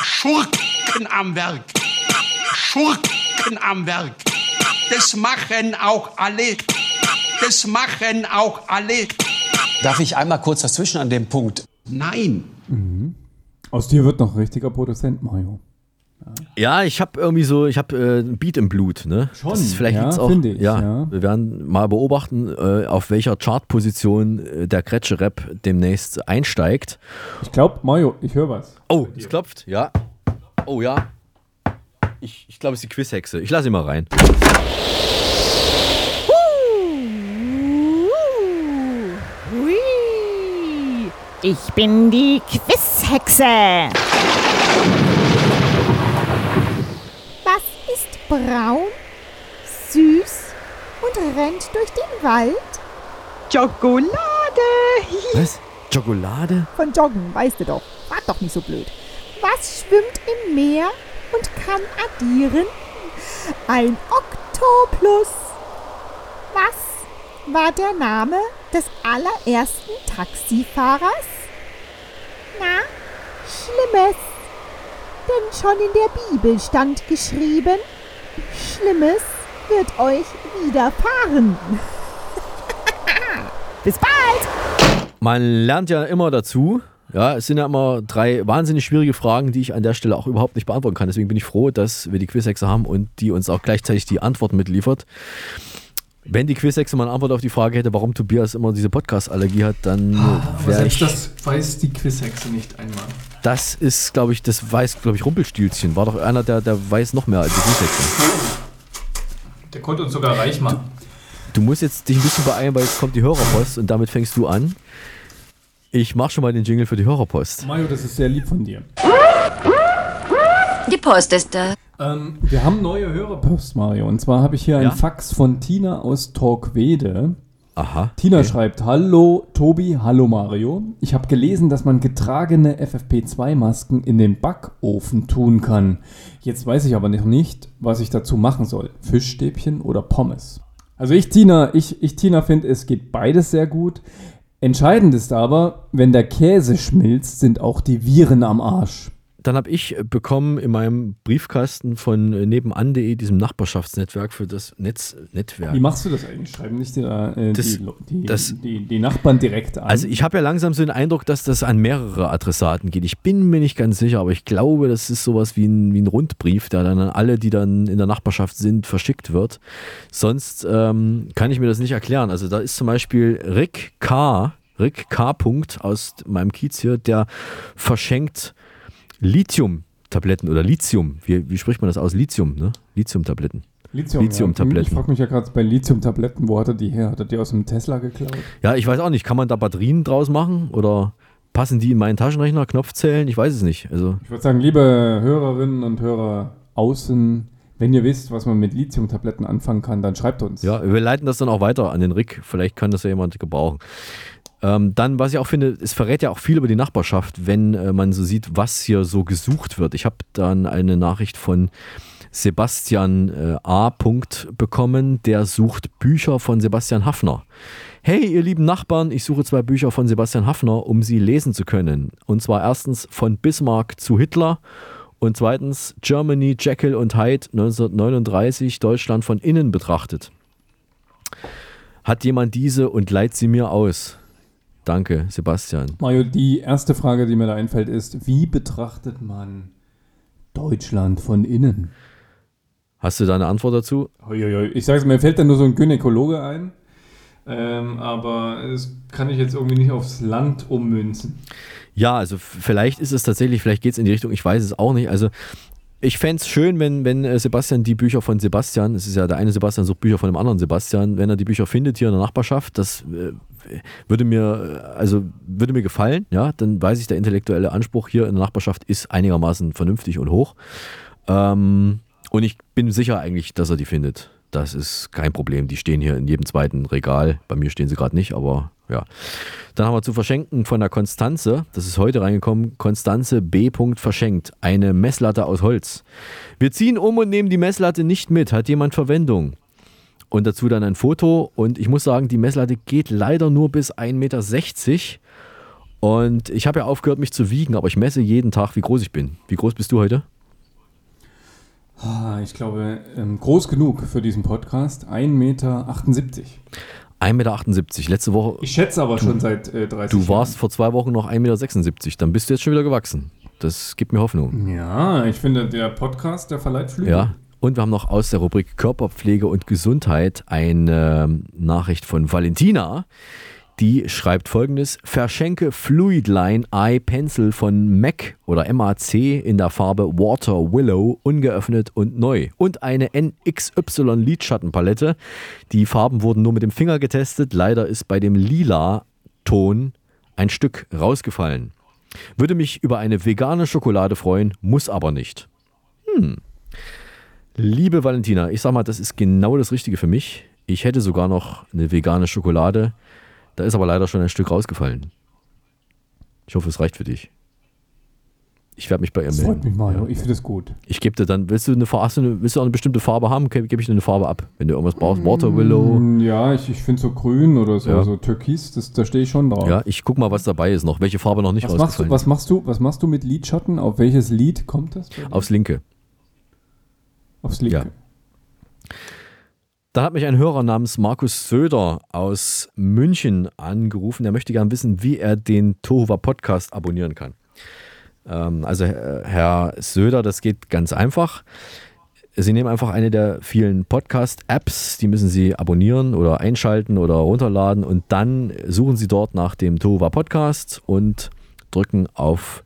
Schurken am Werk. Schurken am Werk. Das machen auch alle. Das machen auch alle. Darf ich einmal kurz dazwischen an dem Punkt? Nein. Aus dir wird noch ein richtiger Produzent, Mario. Ja, ich habe irgendwie so, ich habe äh, ein Beat im Blut, ne? Schon, Das ist vielleicht ja, jetzt auch, finde ich, ja, ja. Wir werden mal beobachten, äh, auf welcher Chartposition äh, der Kretsche-Rap demnächst einsteigt. Ich glaube, Mario, ich höre was. Oh, es klopft, ja. Oh ja. Ich, ich glaube, es ist die Quizhexe. Ich lasse ihn mal rein. Ich bin die Quizhexe. Was ist braun, süß und rennt durch den Wald? Schokolade. [LAUGHS] Was? Schokolade? Von Joggen, weißt du doch. War doch nicht so blöd. Was schwimmt im Meer und kann addieren? Ein Oktoplus. Was war der Name des allerersten Taxifahrers? Na, Schlimmes. Denn schon in der Bibel stand geschrieben, Schlimmes wird euch widerfahren. [LAUGHS] Bis bald! Man lernt ja immer dazu. Ja, es sind ja immer drei wahnsinnig schwierige Fragen, die ich an der Stelle auch überhaupt nicht beantworten kann. Deswegen bin ich froh, dass wir die Quizhexe haben und die uns auch gleichzeitig die Antworten mitliefert. Wenn die Quizhexe mal eine Antwort auf die Frage hätte, warum Tobias immer diese Podcast-Allergie hat, dann Aber wäre selbst ich. das weiß die Quizhexe nicht einmal. Das ist, glaube ich, das weiß, glaube ich, Rumpelstilzchen. War doch einer, der, der weiß noch mehr als die Quizhexe. Der konnte uns sogar reich machen. Du musst jetzt dich ein bisschen beeilen, weil jetzt kommt die Hörerpost und damit fängst du an. Ich mach schon mal den Jingle für die Hörerpost. Mario, das ist sehr lieb von dir. Die Post ist da. Ähm, wir haben neue Hörerpost, Mario. Und zwar habe ich hier Ja? ein Fax von Tina aus Torquede. Aha. Tina schreibt, hallo Tobi, hallo Mario. Ich habe gelesen, dass man getragene FFP2-Masken in den Backofen tun kann. Jetzt weiß ich aber noch nicht, was ich dazu machen soll. Fischstäbchen oder Pommes? Also ich, Tina, ich, ich Tina finde, es geht beides sehr gut. Entscheidend ist aber, wenn der Käse schmilzt, sind auch die Viren am Arsch. Dann habe ich bekommen in meinem Briefkasten von äh, nebenan.de, diesem Nachbarschaftsnetzwerk für das Netz, Netzwerk. Wie machst du das eigentlich? Schreiben nicht die, äh, Das- die, die, das- die, die Nachbarn direkt an? Also ich habe ja langsam so den Eindruck, dass das an mehrere Adressaten geht. Ich bin mir nicht ganz sicher, aber ich glaube, das ist sowas wie ein, wie ein Rundbrief, der dann an alle, die dann in der Nachbarschaft sind, verschickt wird. Sonst ähm, kann ich mir das nicht erklären. Also da ist zum Beispiel Rick K., Rick K. Punkt aus meinem Kiez hier, der verschenkt Lithium-Tabletten oder Lithium. Wie, wie spricht man das aus? Lithium, ne? Lithium-Tabletten. Lithium, Ja. Ich Lithium-Tabletten. frage mich ja gerade bei Lithium-Tabletten, wo hat er die her? Hat er die aus dem Tesla geklaut? Ja, ich weiß auch nicht. Kann man da Batterien draus machen? Oder passen die in meinen Taschenrechner, Knopfzellen? Ich weiß es nicht. Also, Ich würde sagen, liebe Hörerinnen und Hörer außen, wenn ihr wisst, was man mit Lithium-Tabletten anfangen kann, dann schreibt uns. ja, wir leiten das dann auch weiter an den Rick. Vielleicht kann das ja jemand gebrauchen. Ähm, dann, was ich auch finde, es verrät ja auch viel über die Nachbarschaft, wenn äh, man so sieht, was hier so gesucht wird. Ich habe dann eine Nachricht von Sebastian äh, A. Bekommen, der sucht Bücher von Sebastian Hafner. Hey, ihr lieben Nachbarn, ich suche zwei Bücher von Sebastian Hafner, um sie lesen zu können. Und zwar erstens von Bismarck zu Hitler und zweitens Germany, Jekyll und Hyde 1939, Deutschland von innen betrachtet. Hat jemand diese und leiht sie mir aus? Danke, Sebastian. Mario, die erste Frage, die mir da einfällt, ist, wie betrachtet man Deutschland von innen? Hast du da eine Antwort dazu? Ich sage es, mir fällt da nur so ein Gynäkologe ein, ähm, aber das kann ich jetzt irgendwie nicht aufs Land ummünzen. Ja, also vielleicht ist es tatsächlich, vielleicht geht es in die Richtung, ich weiß es auch nicht. Also ich fände es schön, wenn, wenn äh, Sebastian die Bücher von Sebastian, es ist ja der eine Sebastian sucht Bücher von dem anderen Sebastian, wenn er die Bücher findet hier in der Nachbarschaft, das äh, würde mir, äh, also würde mir gefallen, ja, dann weiß ich, der intellektuelle Anspruch hier in der Nachbarschaft ist einigermaßen vernünftig und hoch. Ähm, und ich bin sicher eigentlich, dass er die findet. Das ist kein Problem. Die stehen hier in jedem zweiten Regal. Bei mir stehen sie gerade nicht, aber ja. Dann haben wir zu verschenken von der Konstanze, das ist heute reingekommen, Konstanze B. verschenkt, eine Messlatte aus Holz. Wir ziehen um und nehmen die Messlatte nicht mit. Hat jemand Verwendung? Und dazu dann ein Foto. Und ich muss sagen, die Messlatte geht leider nur bis 1,60 Meter. Und ich habe ja aufgehört, mich zu wiegen, aber ich messe jeden Tag, wie groß ich bin. Wie groß bist du heute? Ah, ich glaube, ähm, groß genug für diesen Podcast. 1,78 Meter. 1,78 Meter. Letzte Woche. Ich schätze aber Du- schon seit äh, 30 Du warst vor zwei Wochen noch 1,76 Meter. Dann bist du jetzt schon wieder gewachsen. Das gibt mir Hoffnung. Ja, ich finde, der Podcast, der verleiht Flügel. Ja. Und wir haben noch aus der Rubrik Körperpflege und Gesundheit eine ähm, Nachricht von Valentina. Die schreibt folgendes: Verschenke Fluidline Eye Pencil von MAC oder MAC in der Farbe Water Willow, ungeöffnet und neu. Und eine NXY Lidschattenpalette. Die Farben wurden nur mit dem Finger getestet. Leider ist bei dem lila Ton ein Stück rausgefallen. Würde mich über eine vegane Schokolade freuen, muss aber nicht. Hm. Liebe Valentina, ich sag mal, das ist genau das Richtige für mich. Ich hätte sogar noch eine vegane Schokolade. Da ist aber leider schon ein Stück rausgefallen. Ich hoffe, es reicht für dich. Ich werde mich bei ihr melden. freut mich, Mario. Ich finde es gut. Ich gebe dir dann, willst du eine, hast du eine, willst du eine bestimmte Farbe haben, gebe geb ich dir eine Farbe ab. Wenn du irgendwas brauchst, Water Willow. Mm, Ja, ich, ich finde so grün oder so, Ja. so Türkis, das, da stehe ich schon drauf. Ja, ich guck mal, was dabei ist noch, welche Farbe noch nicht was, machst du, rausgefallen was, machst du, was machst du mit Lidschatten? Auf welches Lied kommt das? Aufs linke. Aufs linke. Ja. Da hat mich ein Hörer namens Markus Söder aus München angerufen. Der möchte gerne wissen, wie er den Tohuwa Podcast abonnieren kann. Ähm, also äh, Herr Söder, das geht ganz einfach. Sie nehmen einfach eine der vielen Podcast-Apps, die müssen Sie abonnieren oder einschalten oder runterladen und dann suchen Sie dort nach dem Tohuwa Podcast und drücken auf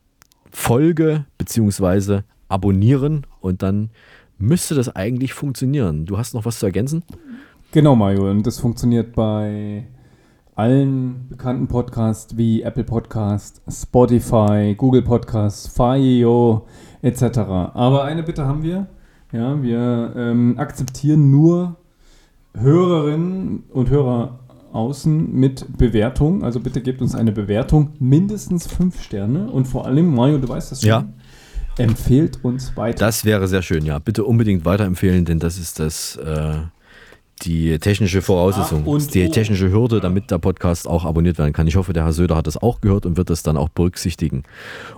Folge bzw. abonnieren und dann müsste das eigentlich funktionieren. Du hast noch was zu ergänzen? Genau, Mario. Und das funktioniert bei allen bekannten Podcasts wie Apple Podcast, Spotify, Google Podcast, Fire etc. Aber eine Bitte haben wir. Ja, wir ähm, akzeptieren nur Hörerinnen und Hörer außen mit Bewertung. Also bitte gebt uns eine Bewertung, mindestens fünf Sterne. Und vor allem, Mario, du weißt das schon. Ja. Empfehlt uns weiter. Das wäre sehr schön, ja. Bitte unbedingt weiterempfehlen, denn das ist das äh, die technische Voraussetzung, ist die oh. technische Hürde, damit der Podcast auch abonniert werden kann. Ich hoffe, der Herr Söder hat das auch gehört und wird das dann auch berücksichtigen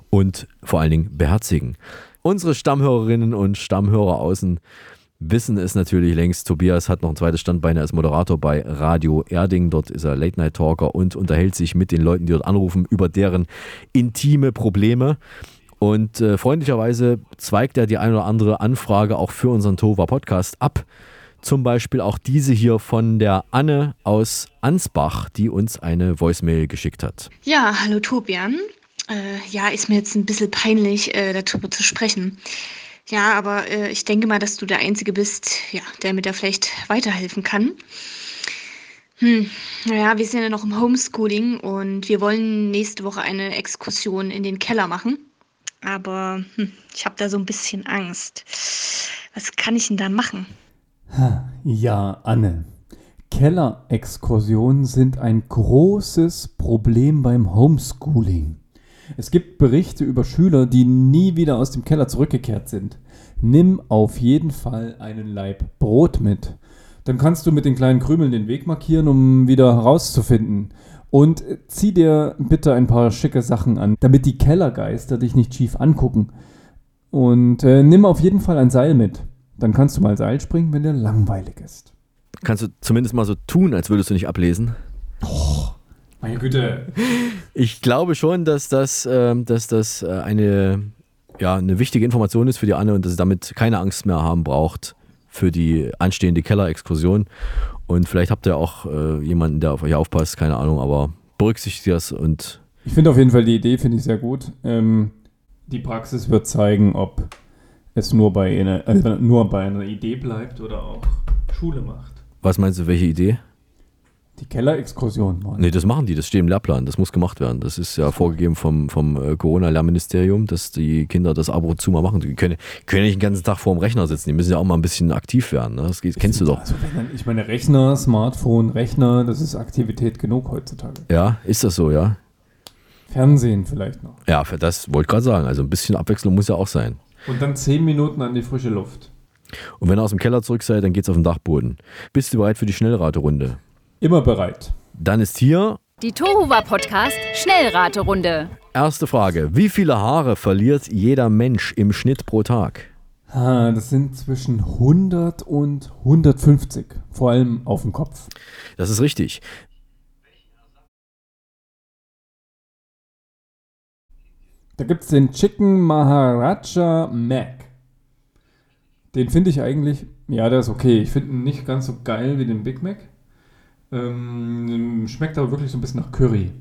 und vor allen Dingen beherzigen. Unsere Stammhörerinnen und Stammhörer außen wissen es natürlich längst. Tobias hat noch ein zweites Standbein als Moderator bei Radio Erding. Dort ist er Late-Night-Talker und unterhält sich mit den Leuten, die dort anrufen, über deren intime Probleme. Und äh, freundlicherweise zweigt er die ein oder andere Anfrage auch für unseren Tova Podcast ab. Zum Beispiel auch diese hier von der Anne aus Ansbach, die uns eine Voicemail geschickt hat. Ja, hallo Tobian. Äh, ja, ist mir jetzt ein bisschen peinlich, äh, darüber zu sprechen. Ja, aber äh, ich denke mal, dass du der Einzige bist, ja, der mir da vielleicht weiterhelfen kann. Hm, naja, wir sind ja noch im Homeschooling und wir wollen nächste Woche eine Exkursion in den Keller machen. Aber hm, ich habe da so ein bisschen Angst. Was kann ich denn da machen? Ja, Anne. Kellerexkursionen sind ein großes Problem beim Homeschooling. Es gibt Berichte über Schüler, die nie wieder aus dem Keller zurückgekehrt sind. Nimm auf jeden Fall einen Laib Brot mit. Dann kannst du mit den kleinen Krümeln den Weg markieren, um wieder herauszufinden. Und äh, zieh dir bitte ein paar schicke Sachen an, damit die Kellergeister dich nicht schief angucken. Und äh, nimm auf jeden Fall ein Seil mit. Dann kannst du mal Seil springen, wenn dir langweilig ist. Kannst du zumindest mal so tun, als würdest du nicht ablesen? Meine Güte. Ich glaube schon, dass das, ähm, dass das äh, eine, ja, eine wichtige Information ist für die Anne und dass sie damit keine Angst mehr haben braucht für die anstehende Kellerexkursion. Und vielleicht habt ihr auch äh, jemanden, der auf euch aufpasst, keine Ahnung, aber berücksichtigt das und Ich finde auf jeden Fall die Idee finde ich sehr gut. Ähm, die Praxis wird zeigen, ob es nur bei, einer, äh, nur bei einer Idee bleibt oder auch Schule macht. was meinst du, welche Idee? Die Kellerexkursion, Mann. Nee, das machen die, das steht im Lehrplan, das muss gemacht werden. Das ist ja vorgegeben vom, vom äh, Corona-Lehrministerium, dass die Kinder das ab und zu mal machen. Die können, können nicht den ganzen Tag vor dem Rechner sitzen, die müssen ja auch mal ein bisschen aktiv werden. Ne? Das kennst du doch. Also ich meine, Rechner, Smartphone, Rechner, das ist Aktivität genug heutzutage. Ja, ist das so, ja? Fernsehen vielleicht noch. Ja, für das wollte ich gerade sagen. Also ein bisschen Abwechslung muss ja auch sein. Und dann zehn Minuten an die frische Luft. Und wenn ihr aus dem Keller zurück seid, dann geht's auf den Dachboden. Bist du bereit für die Schnellraterunde? Immer bereit. Dann ist hier Die Tohuwa Podcast Schnellraterunde. erste Frage. Wie viele Haare verliert jeder Mensch im Schnitt pro Tag? Ah, das sind zwischen 100 und 150. Vor allem auf dem Kopf. Das ist richtig. Da gibt es den Chicken Maharaja Mac. Den finde ich eigentlich, ja, der ist okay. Ich finde ihn nicht ganz so geil wie den Big Mac. Ähm, schmeckt aber wirklich so ein bisschen nach Curry.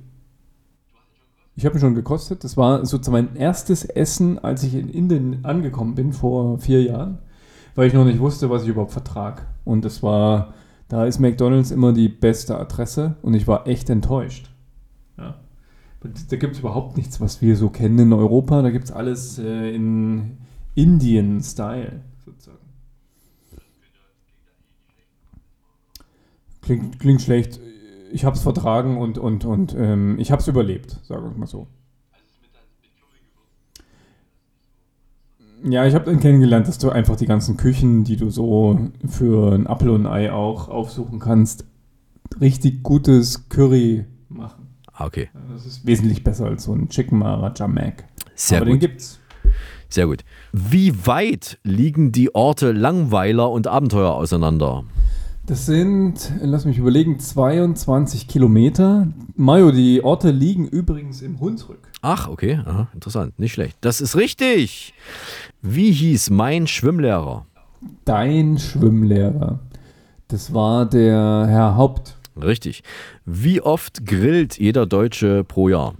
Ich habe ihn schon gekostet. Das war sozusagen mein erstes Essen, als ich in Indien angekommen bin vor vier Jahren, weil ich noch nicht wusste, was ich überhaupt vertrag. Und das war, da ist McDonald's immer die beste Adresse und ich war echt enttäuscht. Ja. Da gibt es überhaupt nichts, was wir so kennen in Europa. Da gibt es alles äh, in Indien-Style sozusagen. Klingt, klingt schlecht. ich habe es vertragen und, und, und ähm, ich habe es überlebt, sagen wir es mal so. Ja, ich habe dann kennengelernt, dass du einfach die ganzen Küchen, die du so für ein Apfel und ein Ei auch aufsuchen kannst, richtig gutes Curry machen. Ah, okay. Das ist wesentlich besser als so ein Chicken Maharaja Mac. Sehr Aber gut. den gibt's. Sehr gut. Wie weit liegen die Orte Langweiler und Abenteuer auseinander? Das sind, lass mich überlegen, 22 Kilometer. Mario, die Orte liegen übrigens im Hunsrück. Ach, okay, Aha, interessant, nicht schlecht. Das ist richtig. Wie hieß mein Schwimmlehrer? Dein Schwimmlehrer. Das war der Herr Haupt. Richtig. Wie oft grillt jeder Deutsche pro Jahr?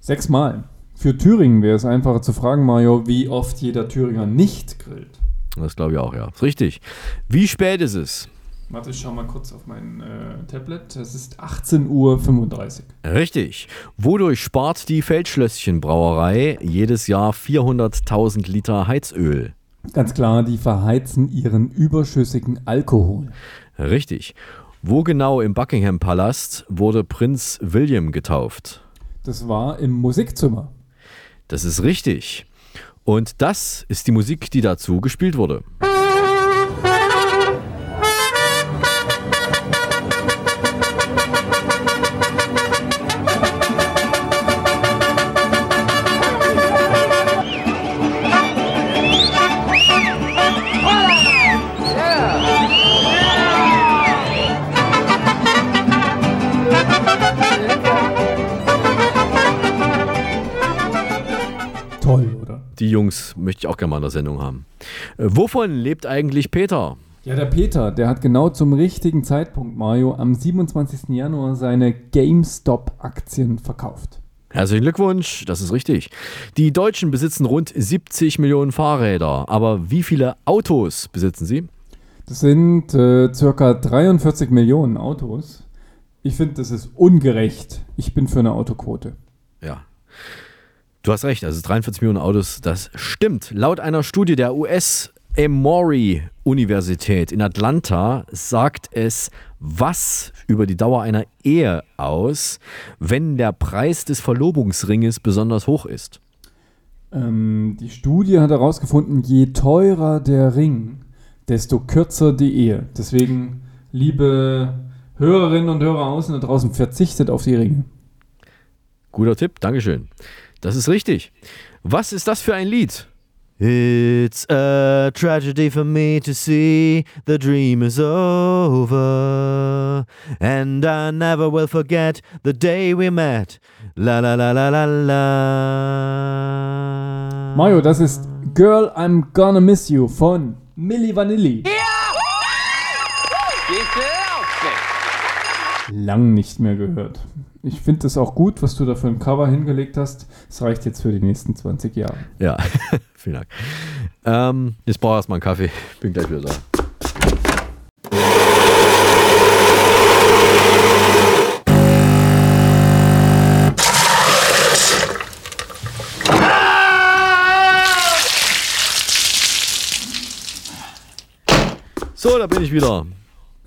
Sechsmal. Für Thüringen wäre es einfacher zu fragen, Mario, wie oft jeder Thüringer nicht grillt. Das glaube ich auch, ja. Ist richtig. Wie spät ist es? Warte, ich schau mal kurz auf mein äh, Tablet. Es ist 18.35 Uhr. Richtig. Wodurch spart die Feldschlösschen-Brauerei jedes Jahr 400.000 Liter Heizöl? Ganz klar, die verheizen ihren überschüssigen Alkohol. Richtig. Wo genau im Buckingham Palast wurde Prinz William getauft? Das war im Musikzimmer. Das ist richtig. Und das ist die Musik, die dazu gespielt wurde. Jungs möchte ich auch gerne mal in der Sendung haben. Äh, wovon lebt eigentlich Peter? Ja, der Peter, der hat genau zum richtigen Zeitpunkt, Mario, am 27. Januar seine GameStop-Aktien verkauft. Herzlichen Glückwunsch, das ist richtig. Die Deutschen besitzen rund 70 Millionen Fahrräder, aber wie viele Autos besitzen sie? Das sind äh, circa 43 Millionen Autos. Ich finde, das ist ungerecht. Ich bin für eine Autoquote. Ja. Du hast recht, also 43 Millionen Autos, das stimmt. Laut einer Studie der US Emory Universität in Atlanta sagt es was über die Dauer einer Ehe aus, wenn der Preis des Verlobungsringes besonders hoch ist. Ähm, die Studie hat herausgefunden, je teurer der Ring, desto kürzer die Ehe. Deswegen, liebe Hörerinnen und Hörer außen da draußen, verzichtet auf die Ringe. Guter Tipp, Dankeschön. Das ist richtig. Was ist das für ein Lied? It's a tragedy for me to see the dream is over and I never will forget the day we met. La la la la la la. Mario, das ist Girl, I'm Gonna Miss You von Milli Vanilli. Lang nicht mehr gehört. Ich finde es auch gut, was du da für ein Cover hingelegt hast. Es reicht jetzt für die nächsten 20 Jahre. Ja, [LAUGHS] vielen Dank. Ähm, jetzt brauche ich erstmal einen Kaffee. Bin gleich wieder da. So, da bin ich wieder.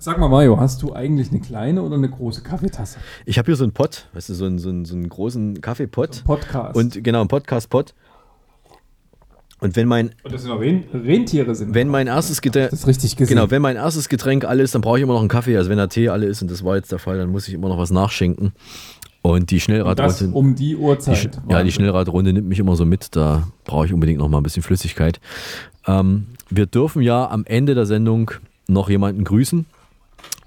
Sag mal, Mario, hast du eigentlich eine kleine oder eine große Kaffeetasse? Ich habe hier so einen Pott, weißt du, so einen, so einen, so einen großen Kaffeepott. So Podcast. Und genau, einen Podcast-Pott. Und wenn mein, Und das sind auch Ren Rentiere sind. wenn mein erstes Getränk, Das ist richtig gesehen. genau, wenn mein erstes Getränk alle ist, dann brauche ich immer noch einen Kaffee. Also wenn der Tee alle ist und das war jetzt der Fall, dann muss ich immer noch was nachschenken. Und die Und Schnellradrunde, das um die die, Uhrzeit. Sch- ja, die. Schnellradrunde nimmt mich immer so mit. Da brauche ich unbedingt noch mal ein bisschen Flüssigkeit. Ähm, wir dürfen ja am Ende der Sendung noch jemanden grüßen.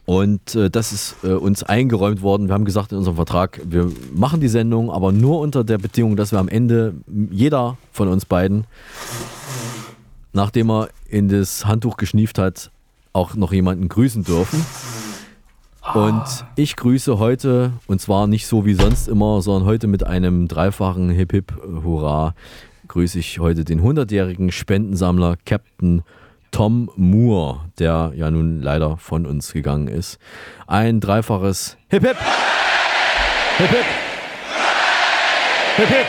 Und äh, das ist äh, uns eingeräumt worden. Wir haben gesagt in unserem Vertrag, wir machen die Sendung, aber nur unter der Bedingung, dass wir am Ende jeder von uns beiden, nachdem er in das Handtuch geschnieft hat, auch noch jemanden grüßen dürfen. Und ich grüße heute, und zwar nicht so wie sonst immer, sondern heute mit einem dreifachen Hip Hip äh, Hurra, grüße ich heute den 100-jährigen Spendensammler Captain Tom Moore, der ja nun leider von uns gegangen ist. Ein dreifaches Hip Hip! Hip Hip! Hip Hip!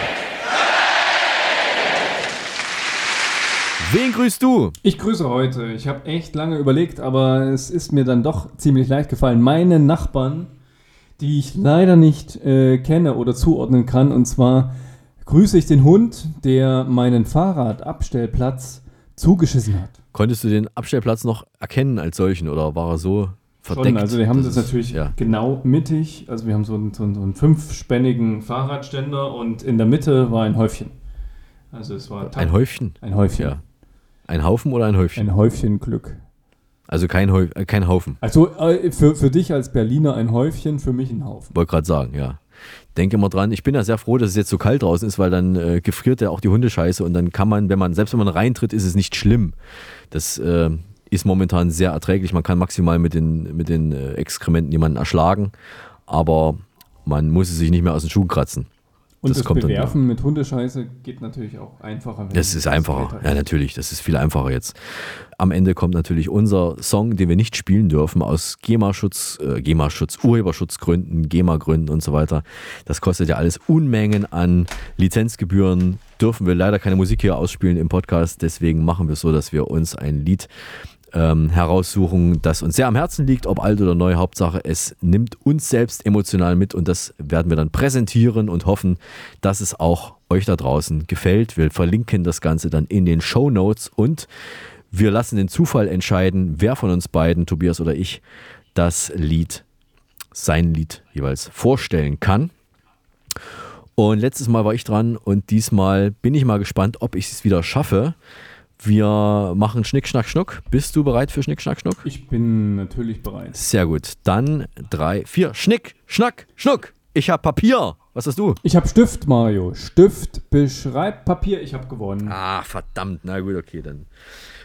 Wen grüßt du? Ich grüße heute. Ich habe echt lange überlegt, aber es ist mir dann doch ziemlich leicht gefallen. Meine Nachbarn, die ich leider nicht äh, kenne oder zuordnen kann. Und zwar grüße ich den Hund, der meinen Fahrradabstellplatz zugeschissen hat. Konntest du den Abstellplatz noch erkennen als solchen oder war er so verdeckt? Schon, also wir haben das es- natürlich Ja. genau mittig. Also wir haben so einen, so einen, so einen fünfspännigen Fahrradständer und in der Mitte war ein Häufchen. Also es war Ein Häufchen? Ein Häufchen. Ja. Ein Haufen oder ein Häufchen? Ein Häufchen Glück. Also kein, Häuf äh, kein Haufen. Also äh, für, für dich als Berliner ein Häufchen, für mich ein Haufen. Wollte gerade sagen, ja. Denke mal dran. Ich bin ja sehr froh, dass es jetzt so kalt draußen ist, weil dann äh, gefriert ja auch die Hundescheiße und dann kann man, wenn man, selbst wenn man reintritt, ist es nicht schlimm. Das äh, ist momentan sehr erträglich. Man kann maximal mit den, mit den äh, Exkrementen jemanden erschlagen, aber man muss es sich nicht mehr aus den Schuhen kratzen. Und das, kommt dann wieder. Bewerfen mit Hundescheiße geht natürlich auch einfacher. Das ist einfacher. Ja, natürlich. Das ist viel einfacher jetzt. Am Ende kommt natürlich unser Song, den wir nicht spielen dürfen, aus GEMA-Schutz, äh, GEMA-Schutz, Urheberschutzgründen, GEMA-Gründen und so weiter. Das kostet ja alles Unmengen an Lizenzgebühren. Dürfen wir leider keine Musik hier ausspielen im Podcast. Deswegen machen wir es so, dass wir uns ein Lied ähm, heraussuchen, das uns sehr am Herzen liegt, ob alt oder neu. Hauptsache, es nimmt uns selbst emotional mit und das werden wir dann präsentieren und hoffen, dass es auch euch da draußen gefällt. Wir verlinken das Ganze dann in den Show Notes und wir lassen den Zufall entscheiden, wer von uns beiden, Tobias oder ich, das Lied, sein Lied jeweils vorstellen kann. Und letztes Mal war ich dran und diesmal bin ich mal gespannt, ob ich es wieder schaffe. Wir machen Schnick, Schnack, Schnuck. Bist du bereit für Schnick, Schnack, Schnuck? Ich bin natürlich bereit. Sehr gut. Dann drei, vier. Schnick, Schnack, Schnuck. Ich habe Papier. Was hast du? Ich habe Stift, Mario. Stift, beschreib Papier. Ich habe gewonnen. Ah, verdammt. Na gut, okay, dann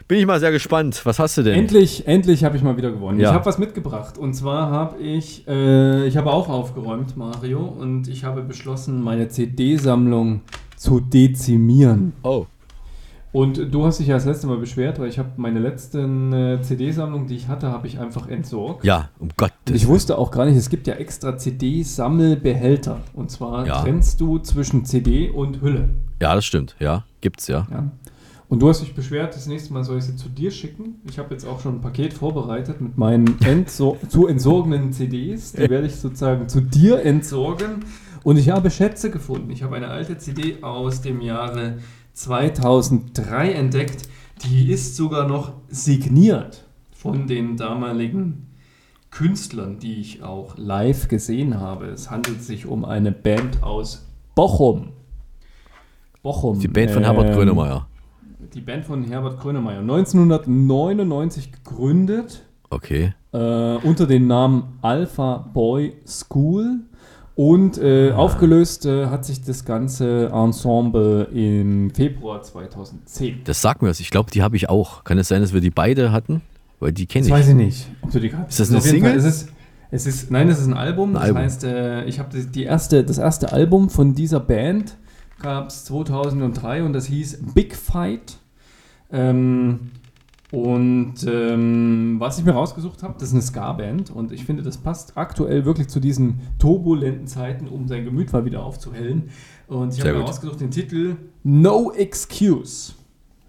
bin ich mal sehr gespannt. Was hast du denn? Endlich, endlich habe ich mal wieder gewonnen. Ja. Ich habe was mitgebracht. Und zwar habe ich, äh, ich habe auch aufgeräumt, Mario, und ich habe beschlossen, meine CD-Sammlung zu dezimieren. Oh. Und du hast dich ja das letzte Mal beschwert, weil ich habe meine letzten äh, CD-Sammlung, die ich hatte, habe ich einfach entsorgt. Ja, um Gottes Und ich wusste auch gar nicht, es gibt ja extra CD-Sammelbehälter. Und zwar Ja. trennst du zwischen CD und Hülle. Ja, das stimmt. Ja, gibt's ja. Ja. Und du hast dich beschwert, das nächste Mal soll ich sie zu dir schicken. Ich habe jetzt auch schon ein Paket vorbereitet mit meinen entsor zu entsorgenen CDs. Die werde ich sozusagen zu dir entsorgen. Und ich habe Schätze gefunden. Ich habe eine alte CD aus dem Jahre 2003 entdeckt. Die ist sogar noch signiert von den damaligen Künstlern, die ich auch live gesehen habe. Es handelt sich um eine Band aus Bochum. Bochum. Die Band von Herbert Ähm, Grönemeyer. Die Band von Herbert Grönemeyer. 1999 gegründet. Okay. Äh, unter dem Namen Alpha Boy School. Und äh, aufgelöst äh, hat sich das ganze Ensemble im Februar 2010. Das sagt mir was. Ich glaube, die habe ich auch. Kann es sein, dass wir die beide hatten? Weil die kenne Das ich. weiß ich nicht. Ob du die Ist das eine jeden Single? Fall, Es ist, es ist, nein, es ist ein Album. Ein das Album. heißt, äh, ich habe die erste, das erste Album von dieser Band gab es 2003 und das hieß Big Fight. Ähm, und ähm, was ich mir rausgesucht habe, das ist eine Ska-Band und ich finde, das passt aktuell wirklich zu diesen turbulenten Zeiten, um sein Gemüt mal wieder aufzuhellen. Und ich habe mir rausgesucht den Titel No Excuse.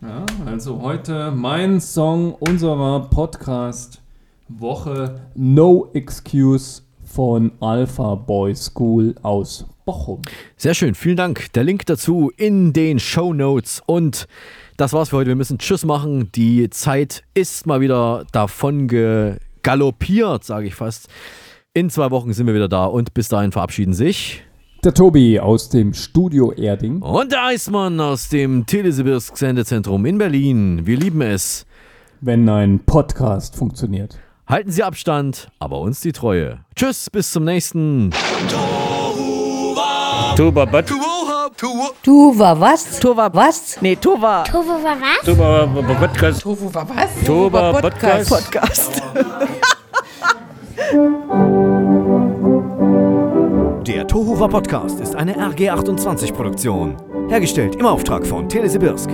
Ja, also heute mein Song unserer Podcast-Woche No Excuse von Alpha Boy School aus Bochum. Sehr schön, vielen Dank. Der Link dazu in den Show Notes. Und das war's für heute. Wir müssen Tschüss machen. Die Zeit ist mal wieder davon galoppiert, sage ich fast. In zwei Wochen sind wir wieder da und bis dahin verabschieden sich Der Tobi aus dem Studio Erding. und der Eismann aus dem Telesibirsk Sendezentrum in Berlin. Wir lieben es. Wenn ein Podcast funktioniert. Halten Sie Abstand, aber uns die Treue. Tschüss, bis zum nächsten. Tuba, but. Tuva was? Tova Was? Nee, Tova. Tova war was? Tuba, Podcast. Tofu war was? Tuba, Podcast. Podcast. [LAUGHS] Der Tohuwa Podcast ist eine RG28-Produktion. Hergestellt im Auftrag von Telesibirsk.